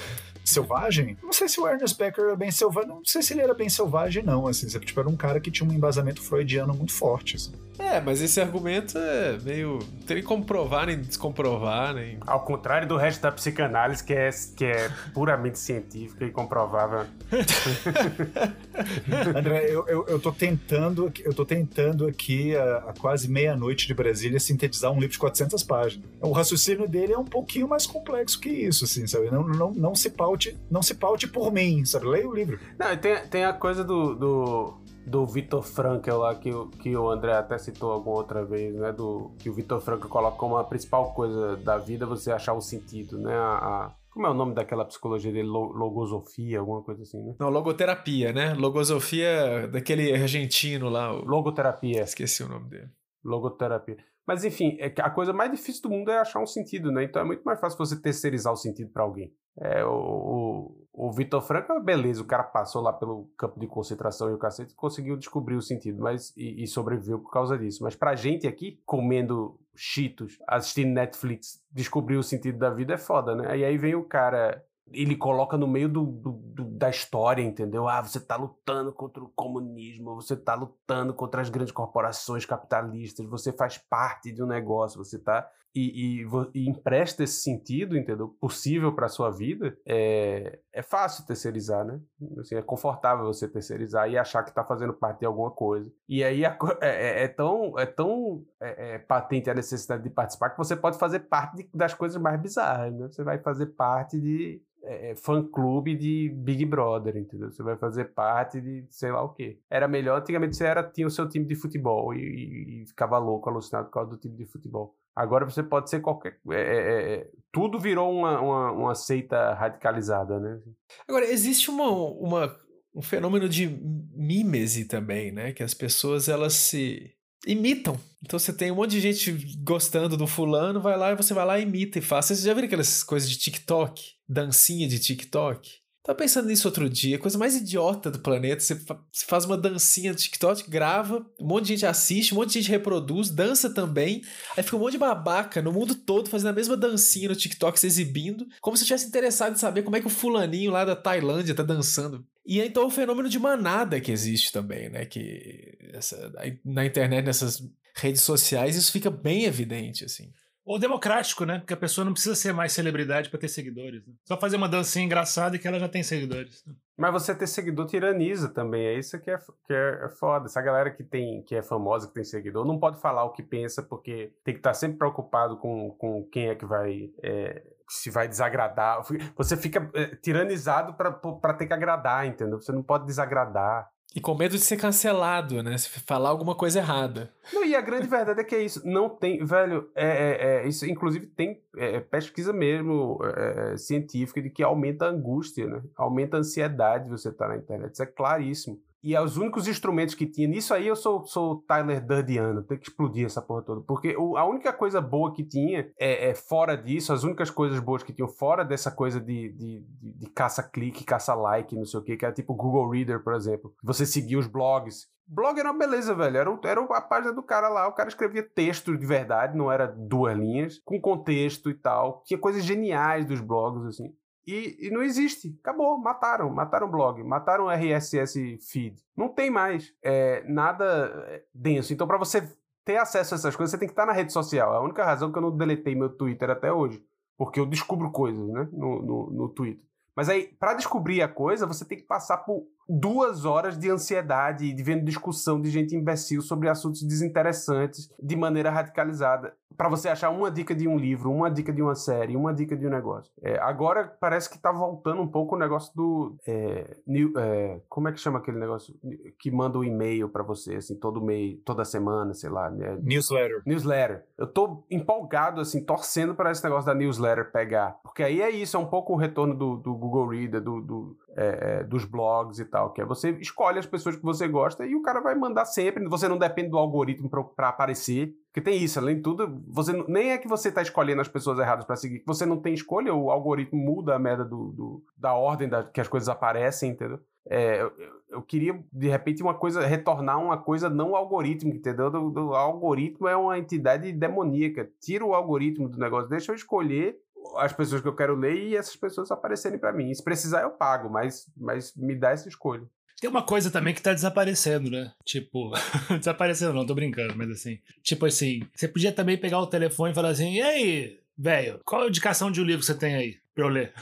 selvagem. Não sei se o Ernest Becker era bem selvagem. Não sei se ele era bem selvagem, não. Assim, tipo, era um cara que tinha um embasamento freudiano muito forte. Assim. É, mas esse argumento é meio. Não tem como provar nem descomprovar, nem. Ao contrário do resto da psicanálise, que é, que é puramente científica e comprovável. André, eu, eu, eu tô tentando, eu tô tentando aqui, a, a quase meia-noite de Brasília, sintetizar um livro de 400 páginas. O raciocínio dele é um pouquinho mais complexo que isso, assim, sabe? Não, não, não se paute, não se paute por mim, sabe? Leia o livro. Não, tem, tem a coisa do, do do Vitor Frankel lá, que, que o André até citou alguma outra vez, né? Do, que o Vitor Frankel coloca como a principal coisa da vida você achar o sentido, né? A, a, como é o nome daquela psicologia dele? Logosofia, alguma coisa assim, né? Não, logoterapia, né? Logosofia daquele argentino lá. O... Logoterapia. Esqueci o nome dele. Logoterapia. Mas enfim, é a coisa mais difícil do mundo é achar um sentido, né? Então é muito mais fácil você terceirizar o sentido para alguém. É, o, o, o Vitor Franco, beleza, o cara passou lá pelo campo de concentração e o cacete conseguiu descobrir o sentido mas, e, e sobreviveu por causa disso. Mas pra gente aqui, comendo cheetos, assistindo Netflix, descobrir o sentido da vida é foda, né? E aí vem o cara ele coloca no meio do, do, do, da história, entendeu? Ah, você está lutando contra o comunismo, você está lutando contra as grandes corporações capitalistas, você faz parte de um negócio, você está e, e, e, empresta esse sentido, entendeu? Possível para sua vida, é, é fácil terceirizar, né? Assim, é confortável você terceirizar e achar que está fazendo parte de alguma coisa. E aí a, é, é, é, tão, é tão é, é, patente a necessidade de participar que você pode fazer parte de, das coisas mais bizarras, né? Você vai fazer parte de é, é, fã-clube de Big Brother, entendeu? Você vai fazer parte de sei lá o quê. Era melhor, antigamente você era, tinha o seu time de futebol e, e, e ficava louco, alucinado por causa do time de futebol. Agora você pode ser qualquer. É, é, é, é, tudo virou uma, uma, uma, seita radicalizada, né? Agora, existe uma, uma, um fenômeno de mímese também, né? Que as pessoas elas se imitam. Então você tem um monte de gente gostando do fulano, vai lá e você vai lá e imita e faz. Vocês já viram aquelas coisas de TikTok? Dancinha de TikTok? Tava pensando nisso outro dia, coisa mais idiota do planeta. Você, faz uma dancinha no TikTok, grava, um monte de gente assiste, um monte de gente reproduz, dança também. Aí fica um monte de babaca no mundo todo fazendo a mesma dancinha no TikTok, se exibindo, como se tivesse interessado em saber como é que o fulaninho lá da Tailândia tá dançando. E então é o fenômeno de manada que existe também, né? Que essa, na internet, nessas redes sociais, isso fica bem evidente, assim. Ou democrático, né? Porque a pessoa não precisa ser mais celebridade para ter seguidores. Né? Só fazer uma dancinha engraçada e que ela já tem seguidores. Né? Mas você ter seguidor tiraniza também. É isso que é, que é, é foda. Essa galera que tem que é famosa, que tem seguidor, não pode falar o que pensa, porque tem que estar sempre preocupado com, com quem é que vai. É, se vai desagradar. Você fica é, tiranizado para ter que agradar, entendeu? Você não pode desagradar. E com medo de ser cancelado, né? Se falar alguma coisa errada. Não, e a grande verdade é que é isso. Não tem, velho, é, é, é isso inclusive tem é, pesquisa mesmo é, é, científica de que aumenta a angústia, né? Aumenta a ansiedade você estar tá na internet. Isso é claríssimo. E é os únicos instrumentos que tinha. Nisso aí eu sou, sou Tyler Durdiano. Tem que explodir essa porra toda. Porque o, a única coisa boa que tinha é, é, fora disso, as únicas coisas boas que tinham fora dessa coisa de, de, de, de caça-clique, caça-like, não sei o que, que era tipo Google Reader, por exemplo. Você seguia os blogs. Blog era uma beleza, velho. Era, era a página do cara lá. O cara escrevia texto de verdade, não era duas linhas, com contexto e tal. Tinha coisas geniais dos blogs, assim. E, e, não existe. Acabou. Mataram. Mataram o blog. Mataram o RSS feed. Não tem mais é, nada é, denso. Então, para você ter acesso a essas coisas, você tem que estar na rede social. É a única razão que eu não deletei meu Twitter até hoje. Porque eu descubro coisas, né? No, no, no Twitter. Mas aí, para descobrir a coisa, você tem que passar por duas horas de ansiedade e de vendo discussão de gente imbecil sobre assuntos desinteressantes de maneira radicalizada para você achar uma dica de um livro, uma dica de uma série, uma dica de um negócio. É, agora parece que tá voltando um pouco o negócio do. É, new, é, como é que chama aquele negócio que manda o um e-mail para você, assim, todo mês, toda semana, sei lá. Né? Newsletter. Newsletter. Eu tô empolgado, assim, torcendo para esse negócio da newsletter pegar. Porque aí é isso, é um pouco o retorno do, do Google Reader, do, do é, é, dos blogs e tal, que é você escolhe as pessoas que você gosta e o cara vai mandar sempre. Você não depende do algoritmo para aparecer. Porque tem isso, além de tudo, você nem é que você está escolhendo as pessoas erradas para seguir, você não tem escolha, o algoritmo muda a merda do, do da ordem da, que as coisas aparecem, entendeu? É, eu, eu, queria, de repente, uma coisa, retornar uma coisa não algorítmica, entendeu? Do, algoritmo é uma entidade demoníaca. Tira o algoritmo do negócio, deixa eu escolher as pessoas que eu quero ler e essas pessoas aparecerem para mim. Se precisar, eu pago, mas, mas me dá essa escolha. Tem uma coisa também que tá desaparecendo, né? Tipo, desaparecendo não, tô brincando, mas assim. Tipo assim, você podia também pegar o telefone e falar assim: e aí, velho, qual a indicação de um livro que você tem aí? Eu ler.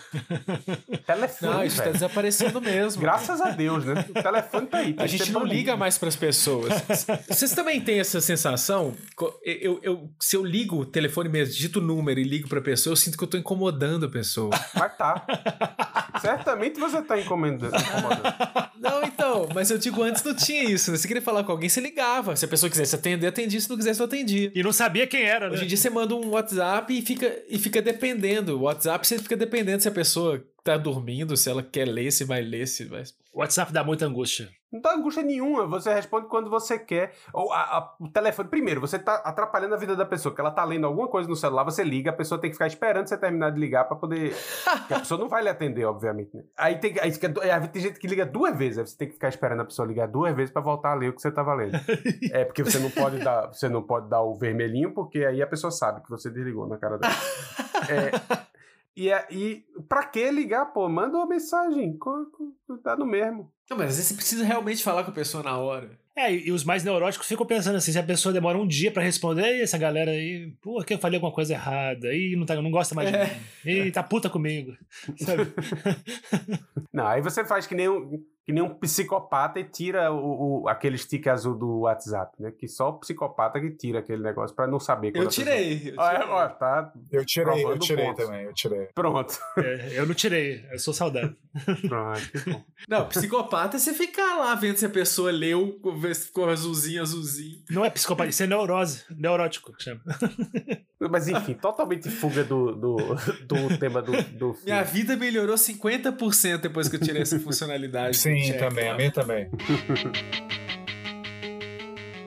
Telefone. Não, isso tá desaparecendo mesmo. Graças a Deus, né? O telefone tá aí. Tá a gente não liga mais pras pessoas. Vocês também têm essa sensação? Eu, eu, se eu ligo o telefone mesmo, digito o número e ligo pra pessoa, eu sinto que eu tô incomodando a pessoa. Mas tá. Certamente você tá incomodando. Não, então, mas eu digo antes não tinha isso. Né? Se queria falar com alguém, você ligava. Se a pessoa quisesse atender, atendia. Se não quisesse, eu atendia. E não sabia quem era, né? Hoje em dia você manda um WhatsApp e fica, e fica dependendo. O WhatsApp você fica dependendo se a pessoa tá dormindo, se ela quer ler, se vai ler, se vai. O WhatsApp dá muita angústia. Não dá angústia nenhuma. Você responde quando você quer. Ou a, a, o telefone. Primeiro, você tá atrapalhando a vida da pessoa, que ela tá lendo alguma coisa no celular, você liga, a pessoa tem que ficar esperando você terminar de ligar para poder. a pessoa não vai lhe atender, obviamente. Né? Aí tem, aí, aí, tem gente que liga duas vezes, aí você tem que ficar esperando a pessoa ligar duas vezes para voltar a ler o que você tava lendo. é porque você não pode dar, você não pode dar o vermelhinho, porque aí a pessoa sabe que você desligou na cara dela. é, e, é, e pra que ligar, pô? Manda uma mensagem, tá no mesmo. Não, mas às vezes você precisa realmente falar com a pessoa na hora. É, e os mais neuróticos ficam pensando assim, se a pessoa demora um dia para responder, e essa galera aí, pô, que eu falei alguma coisa errada, e não, tá, não gosta mais é. de mim, e tá puta comigo, sabe? Não, aí você faz que nem um, que nem um psicopata e tira o, o, aquele stick azul do WhatsApp, né? Que só o psicopata que tira aquele negócio para não saber. Eu tirei. Pessoa... Eu tirei. Ah, ó, tá eu tirei, eu tirei pontos. também, eu tirei. Pronto. É, eu não tirei, eu sou saudável. Pronto, que. Não, psicopata é você ficar lá vendo se a pessoa leu, ver se ficou azulzinho, azulzinho. Não é psicopata, isso é neurose, neurótico, chama. Mas enfim, totalmente fuga do, do, do tema do, do filme. Minha vida melhorou 50% depois que eu tirei essa funcionalidade. Sim, também, a minha também.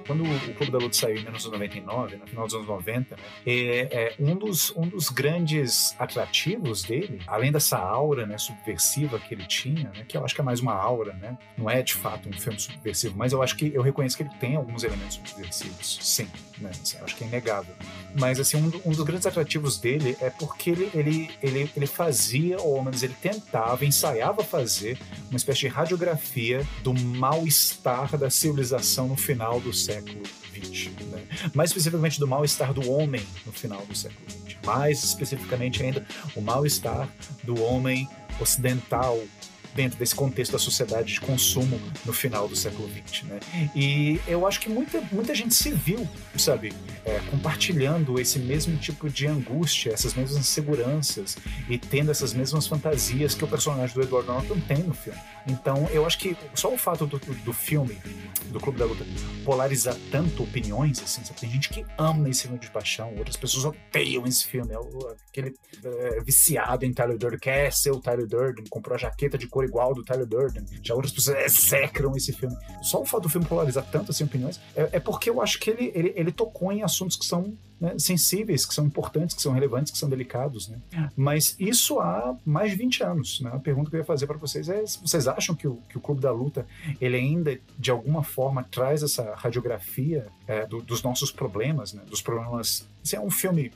quando o Clube da Luta saiu em 1999, no final dos anos 90, né, é, é, um, dos, um dos grandes atrativos dele, além dessa aura né, subversiva que ele tinha, né, que eu acho que é mais uma aura, né, não é de fato um filme subversivo, mas eu acho que eu reconheço que ele tem alguns elementos subversivos, sim, né, assim, acho que é inegável. Mas assim, um, um, dos grandes atrativos dele é porque ele, ele, ele, ele fazia, ou ao menos ele tentava, ensaiava fazer uma espécie de radiografia do mal-estar da civilização no final do século século XX. Né? Mais especificamente do mal-estar do homem no final do século XX. Mais especificamente ainda, o mal-estar do homem ocidental dentro desse contexto da sociedade de consumo no final do século XX, né? E eu acho que muita, muita gente se viu, sabe, é, compartilhando esse mesmo tipo de angústia, essas mesmas inseguranças e tendo essas mesmas fantasias que o personagem do Edward Norton tem no filme. Então, eu acho que só o fato do, do filme, do Clube da Luta, polarizar tanto opiniões, assim, sabe? tem gente que ama esse filme de paixão, outras pessoas odeiam esse filme. É aquele é, viciado em Tyler Durden, quer ser o Tyler Durden, comprou a jaqueta de cor igual do Tyler Durden. Já outras pessoas execram esse filme. Só o fato do filme polarizar tanto assim opiniões é, é porque eu acho que ele, ele, ele tocou em assuntos que são né, sensíveis, que são importantes, que são relevantes, que são delicados. Né? Mas isso há mais de 20 anos. Né? A pergunta que eu ia fazer para vocês é: vocês acham que o, que o Clube da Luta ele ainda, de alguma forma, traz essa radiografia é, do, dos nossos problemas, né? dos problemas. Esse é um filme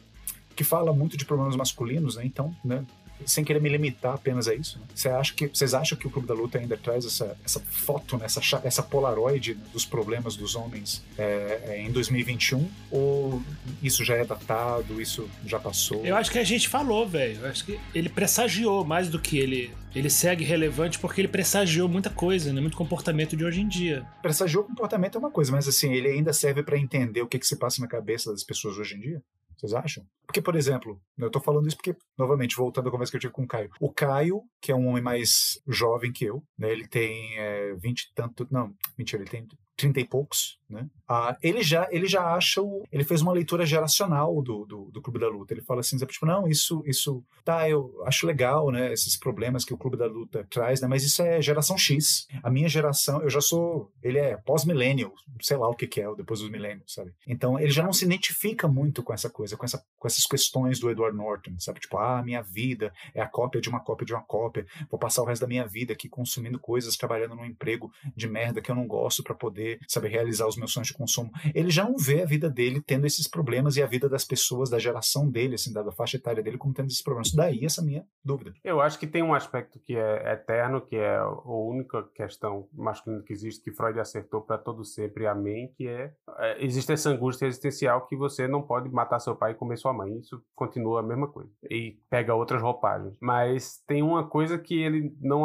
que fala muito de problemas masculinos, né? então né, sem querer me limitar apenas a isso, né? Você acha que, vocês acham que o Clube da Luta ainda traz essa, essa foto, né? essa, essa polaroid dos problemas dos homens é, é, em 2021? Ou isso já é datado, isso já passou? Eu acho que a gente falou, velho. Eu acho que ele pressagiou mais do que ele ele segue relevante porque ele pressagiou muita coisa, né? Muito comportamento de hoje em dia. Pressagiou o comportamento é uma coisa, mas assim, ele ainda serve para entender o que, que se passa na cabeça das pessoas hoje em dia? Vocês acham? Porque, por exemplo, eu tô falando isso porque, novamente, voltando à conversa que eu tive com o Caio. O Caio, que é um homem mais jovem que eu, né? Ele tem é, 20 e tanto. Não, mentira, ele tem 30 e poucos, né? Ah, ele já ele já acha o, ele fez uma leitura geracional do, do, do, Clube da Luta. Ele fala assim, tipo, não, isso isso tá, eu acho legal, né? Esses problemas que o Clube da Luta traz, né? Mas isso é geração X. A minha geração, eu já sou, ele é pós-millennial, sei lá o que, que é, depois dos milênios, sabe? Então ele já não se identifica muito com essa coisa, com essa com essas questões do Edward Norton, sabe? Tipo, ah, minha vida é a cópia de uma cópia de uma cópia. Vou passar o resto da minha vida aqui consumindo coisas, trabalhando num emprego de merda que eu não gosto para poder poder, realizar os meus sonhos de consumo. Ele já não vê a vida dele tendo esses problemas e a vida das pessoas da geração dele, assim, da, faixa etária dele, como tendo esses problemas. Daí essa minha dúvida. Eu acho que tem um aspecto que é eterno, que é a única questão masculina que existe, que Freud acertou para todo sempre, amém, que é, é existe essa angústia existencial que você não pode matar seu pai e comer sua mãe. Isso continua a mesma coisa. E pega outras roupagens. Mas tem uma coisa que ele não...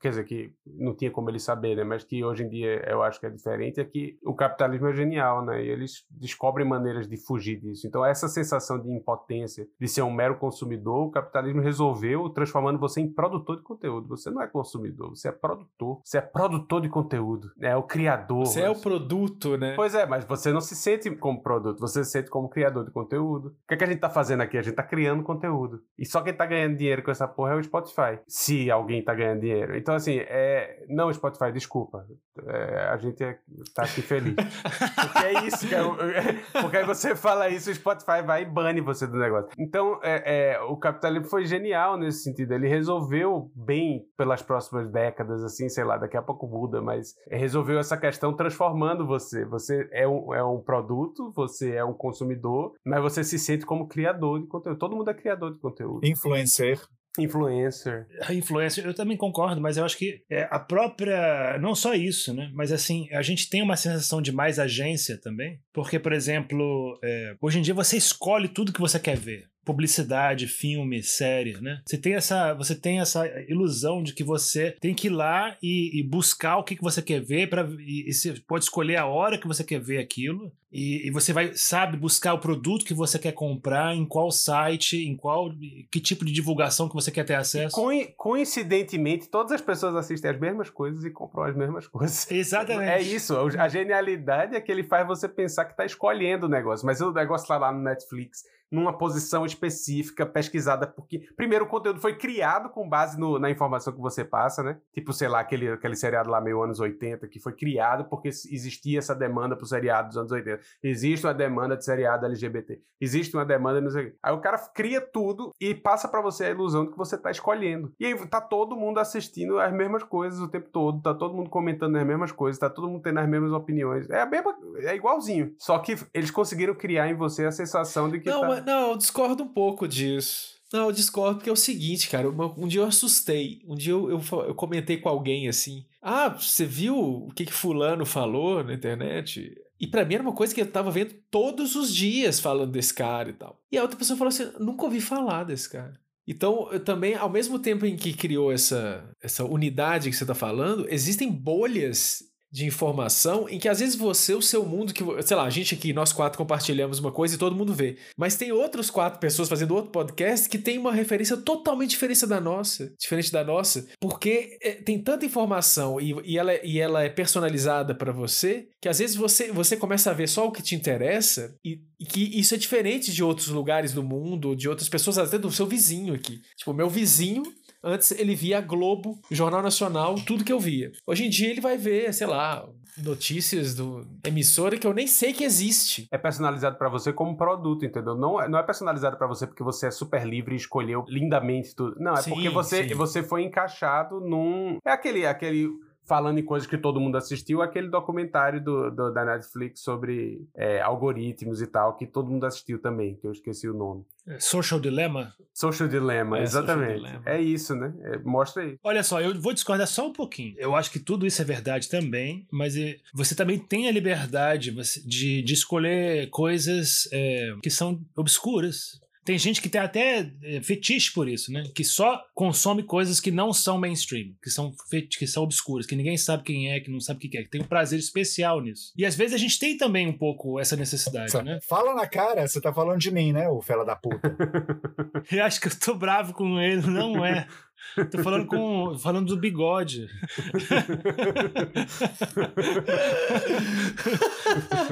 Quer dizer, que não tinha como ele saber, né? Mas que hoje em dia eu acho que é diferente é que o capitalismo é genial, né? E eles descobrem maneiras de fugir disso. Então, essa sensação de impotência, de ser um mero consumidor, o capitalismo resolveu transformando você em produtor de conteúdo. Você não é consumidor, você é produtor. Você é produtor de conteúdo, é o criador. Você é o produto, né? Pois é, mas você não se sente como produto, você se sente como criador de conteúdo. O que, é que a gente tá fazendo aqui? A gente tá criando conteúdo. E só quem tá ganhando dinheiro com essa porra é o Spotify. Se alguém tá ganhando dinheiro. Então, assim, é... não, Spotify, desculpa. É, a gente é tá aqui feliz. Porque é isso, que é, porque aí você fala isso, o Spotify vai e bane você do negócio. Então, é, é, o capitalismo foi genial nesse sentido. Ele resolveu bem pelas próximas décadas, assim, sei lá, daqui a pouco muda, mas resolveu essa questão transformando você. Você é um, é um produto, você é um consumidor, mas você se sente como criador de conteúdo. Todo mundo é criador de conteúdo. Influencer. Influencer. A influencer, eu também concordo, mas eu acho que é a própria. Não só isso, né? Mas assim, a gente tem uma sensação de mais agência também. Porque, por exemplo, é, hoje em dia você escolhe tudo que você quer ver publicidade, filme, série, né? Você tem essa, você tem essa ilusão de que você tem que ir lá e, e buscar o que, que você quer ver para e, e, você pode escolher a hora que você quer ver aquilo e, e, você vai sabe buscar o produto que você quer comprar em qual site, em qual que tipo de divulgação que você quer ter acesso. Co coincidentemente, todas as pessoas assistem as mesmas coisas e compram as mesmas coisas. Exatamente. É isso. A genialidade é que ele faz você pensar que está escolhendo o negócio, mas o negócio tá lá no Netflix numa posição específica, pesquisada, porque, primeiro, o conteúdo foi criado com base no, na informação que você passa, né? Tipo, sei lá, aquele, aquele seriado lá meio anos 80, que foi criado porque existia essa demanda pro seriado dos anos 80. Existe uma demanda de seriado LGBT. Existe uma demanda, não sei Aí o cara cria tudo e passa para você a ilusão de que você tá escolhendo. E aí tá todo mundo assistindo as mesmas coisas o tempo todo, tá todo mundo comentando as mesmas coisas, tá todo mundo tendo as mesmas opiniões. É a mesma, é igualzinho. Só que eles conseguiram criar em você a sensação de que não, tá não, eu discordo um pouco disso. Não, eu discordo porque é o seguinte, cara. Um dia eu assustei. Um dia eu, eu, eu comentei com alguém assim. Ah, você viu o que, que Fulano falou na internet? E para mim era uma coisa que eu tava vendo todos os dias falando desse cara e tal. E a outra pessoa falou assim: nunca ouvi falar desse cara. Então, eu também, ao mesmo tempo em que criou essa, essa unidade que você está falando, existem bolhas de informação em que às vezes você, o seu mundo, que, sei lá, a gente aqui, nós quatro compartilhamos uma coisa e todo mundo vê. Mas tem outras quatro pessoas fazendo outro podcast que tem uma referência totalmente diferente da nossa. Diferente da nossa. Porque é, tem tanta informação e, e, ela, e ela é personalizada para você que às vezes você, você começa a ver só o que te interessa e, e que isso é diferente de outros lugares do mundo, de outras pessoas, até do seu vizinho aqui. Tipo, meu vizinho Antes ele via Globo, Jornal Nacional, tudo que eu via. Hoje em dia ele vai ver, sei lá, notícias do emissora que eu nem sei que existe. É personalizado para você como produto, entendeu? Não, é, não é personalizado para você porque você é super livre e escolheu lindamente tudo. Não, é sim, porque você, você foi encaixado num. É aquele, aquele falando em coisas que todo mundo assistiu, aquele documentário do, do da Netflix sobre é, algoritmos e tal, que todo mundo assistiu também, que eu esqueci o nome. É, Social Dilemma? Social Dilemma, é, exatamente. Social Dilemma. É isso, né? É, mostra aí. Olha só, eu vou discordar só um pouquinho. Eu acho que tudo isso é verdade também, mas você também tem a liberdade de, de escolher coisas é, que são obscuras. Tem gente que tem até é, fetiche por isso, né? Que só consome coisas que não são mainstream, que são, que são obscuras, que ninguém sabe quem é, que não sabe o que é, que tem um prazer especial nisso. E às vezes a gente tem também um pouco essa necessidade, né? Fala na cara, você tá falando de mim, né, o fela da puta. eu acho que eu tô bravo com ele, não é. Tô falando com. falando do bigode.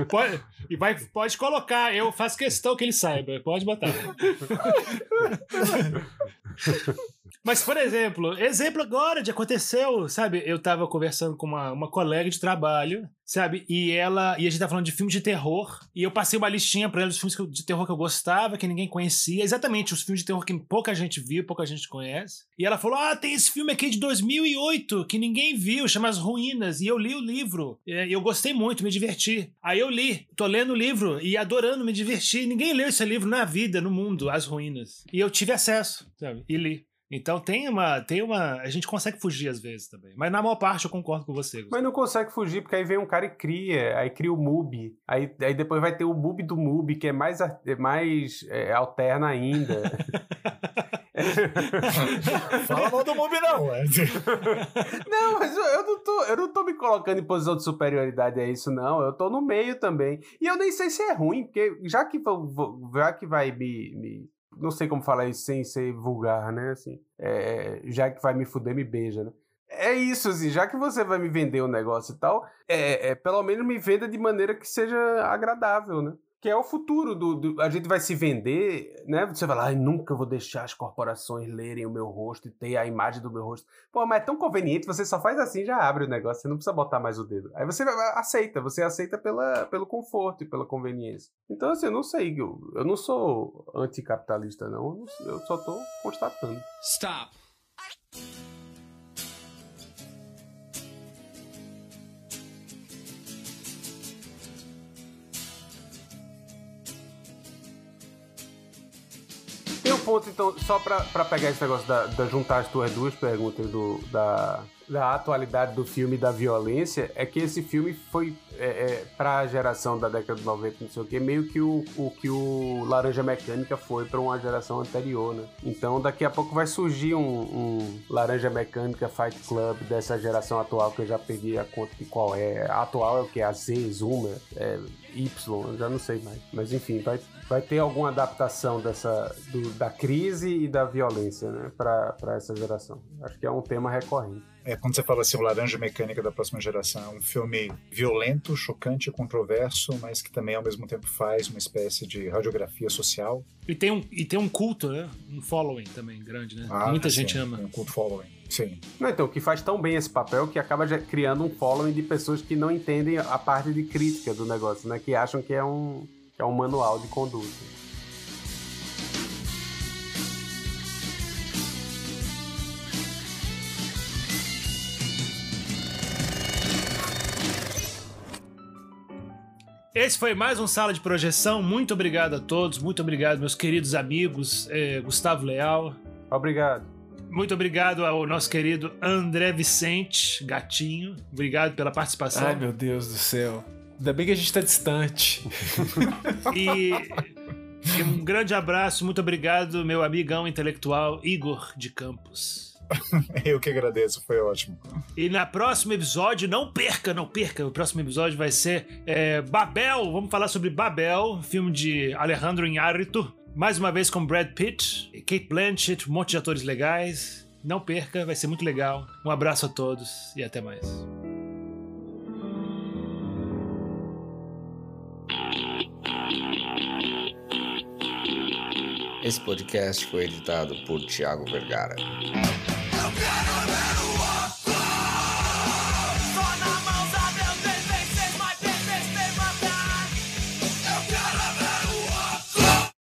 pode, e vai, pode colocar, eu faço questão que ele saiba. Pode botar. Mas, por exemplo, exemplo agora de aconteceu, sabe? Eu tava conversando com uma, uma colega de trabalho, sabe? E ela. E a gente tava falando de filmes de terror. E eu passei uma listinha pra ela dos filmes de terror que eu gostava, que ninguém conhecia. Exatamente, os filmes de terror que pouca gente viu, pouca gente conhece. E ela falou: Ah, tem esse filme aqui de 2008 que ninguém viu, chama As Ruínas. E eu li o livro. E eu gostei muito, me diverti. Aí eu li, tô lendo o livro e adorando, me diverti. Ninguém leu esse livro na vida, no mundo, As Ruínas. E eu tive acesso, sabe? E li. Então tem uma, tem uma. A gente consegue fugir às vezes também. Mas na maior parte eu concordo com você. Gustavo. Mas não consegue fugir, porque aí vem um cara e cria, aí cria o MUBI. Aí, aí depois vai ter o MUBI do MUBI, que é mais, é mais é, alterna ainda. Fala mal do MUBI, não. É. não, mas eu, eu, não tô, eu não tô me colocando em posição de superioridade a isso, não. Eu tô no meio também. E eu nem sei se é ruim, porque já que, já que vai me, me não sei como falar isso sem ser vulgar, né? Assim, é, já que vai me fuder, me beija, né? É isso, assim, já que você vai me vender o um negócio e tal, é, é, pelo menos me venda de maneira que seja agradável, né? Que é o futuro do, do, a gente vai se vender, né? Você vai lá, nunca vou deixar as corporações lerem o meu rosto e ter a imagem do meu rosto. Pô, mas é tão conveniente, você só faz assim, já abre o negócio, você não precisa botar mais o dedo. Aí você aceita, você aceita pela, pelo conforto e pela conveniência. Então, assim, eu não sei, eu, eu não sou anticapitalista, não, eu só tô constatando. Stop. Ponto, então, só pra, pra pegar esse negócio da, da juntar as tuas duas perguntas do, da, da atualidade do filme da violência, é que esse filme foi, é, é, pra geração da década de 90, não sei o que, meio que o, o que o Laranja Mecânica foi pra uma geração anterior, né? Então daqui a pouco vai surgir um, um Laranja Mecânica Fight Club dessa geração atual, que eu já peguei a conta de qual é. A atual é o que? A Z, Zuma, é, Y, eu já não sei mais. Mas enfim, vai, vai ter alguma adaptação dessa do, da crise e da violência, né, para essa geração. Acho que é um tema recorrente. É, quando você fala assim, o Laranja Mecânica da próxima geração, é um filme violento, chocante, controverso, mas que também ao mesmo tempo faz uma espécie de radiografia social. E tem um, e tem um culto, né? Um following também grande, né? Ah, Muita sim, gente ama. Um culto following. Sim. Não, então, que faz tão bem esse papel que acaba criando um following de pessoas que não entendem a parte de crítica do negócio, né? Que acham que é um, que é um manual de conduta. Esse foi mais um Sala de Projeção. Muito obrigado a todos. Muito obrigado, meus queridos amigos. Eh, Gustavo Leal. Obrigado. Muito obrigado ao nosso querido André Vicente, gatinho. Obrigado pela participação. Ai, meu Deus do céu. Ainda bem que a gente está distante. e, e um grande abraço, muito obrigado, meu amigão intelectual Igor de Campos. Eu que agradeço, foi ótimo. E na próximo episódio, não perca, não perca, o próximo episódio vai ser é, Babel. Vamos falar sobre Babel, filme de Alejandro Iñárritu. Mais uma vez com Brad Pitt, Kate Blanchett, um monte de atores legais. Não perca, vai ser muito legal. Um abraço a todos e até mais. Esse podcast foi editado por Tiago Vergara.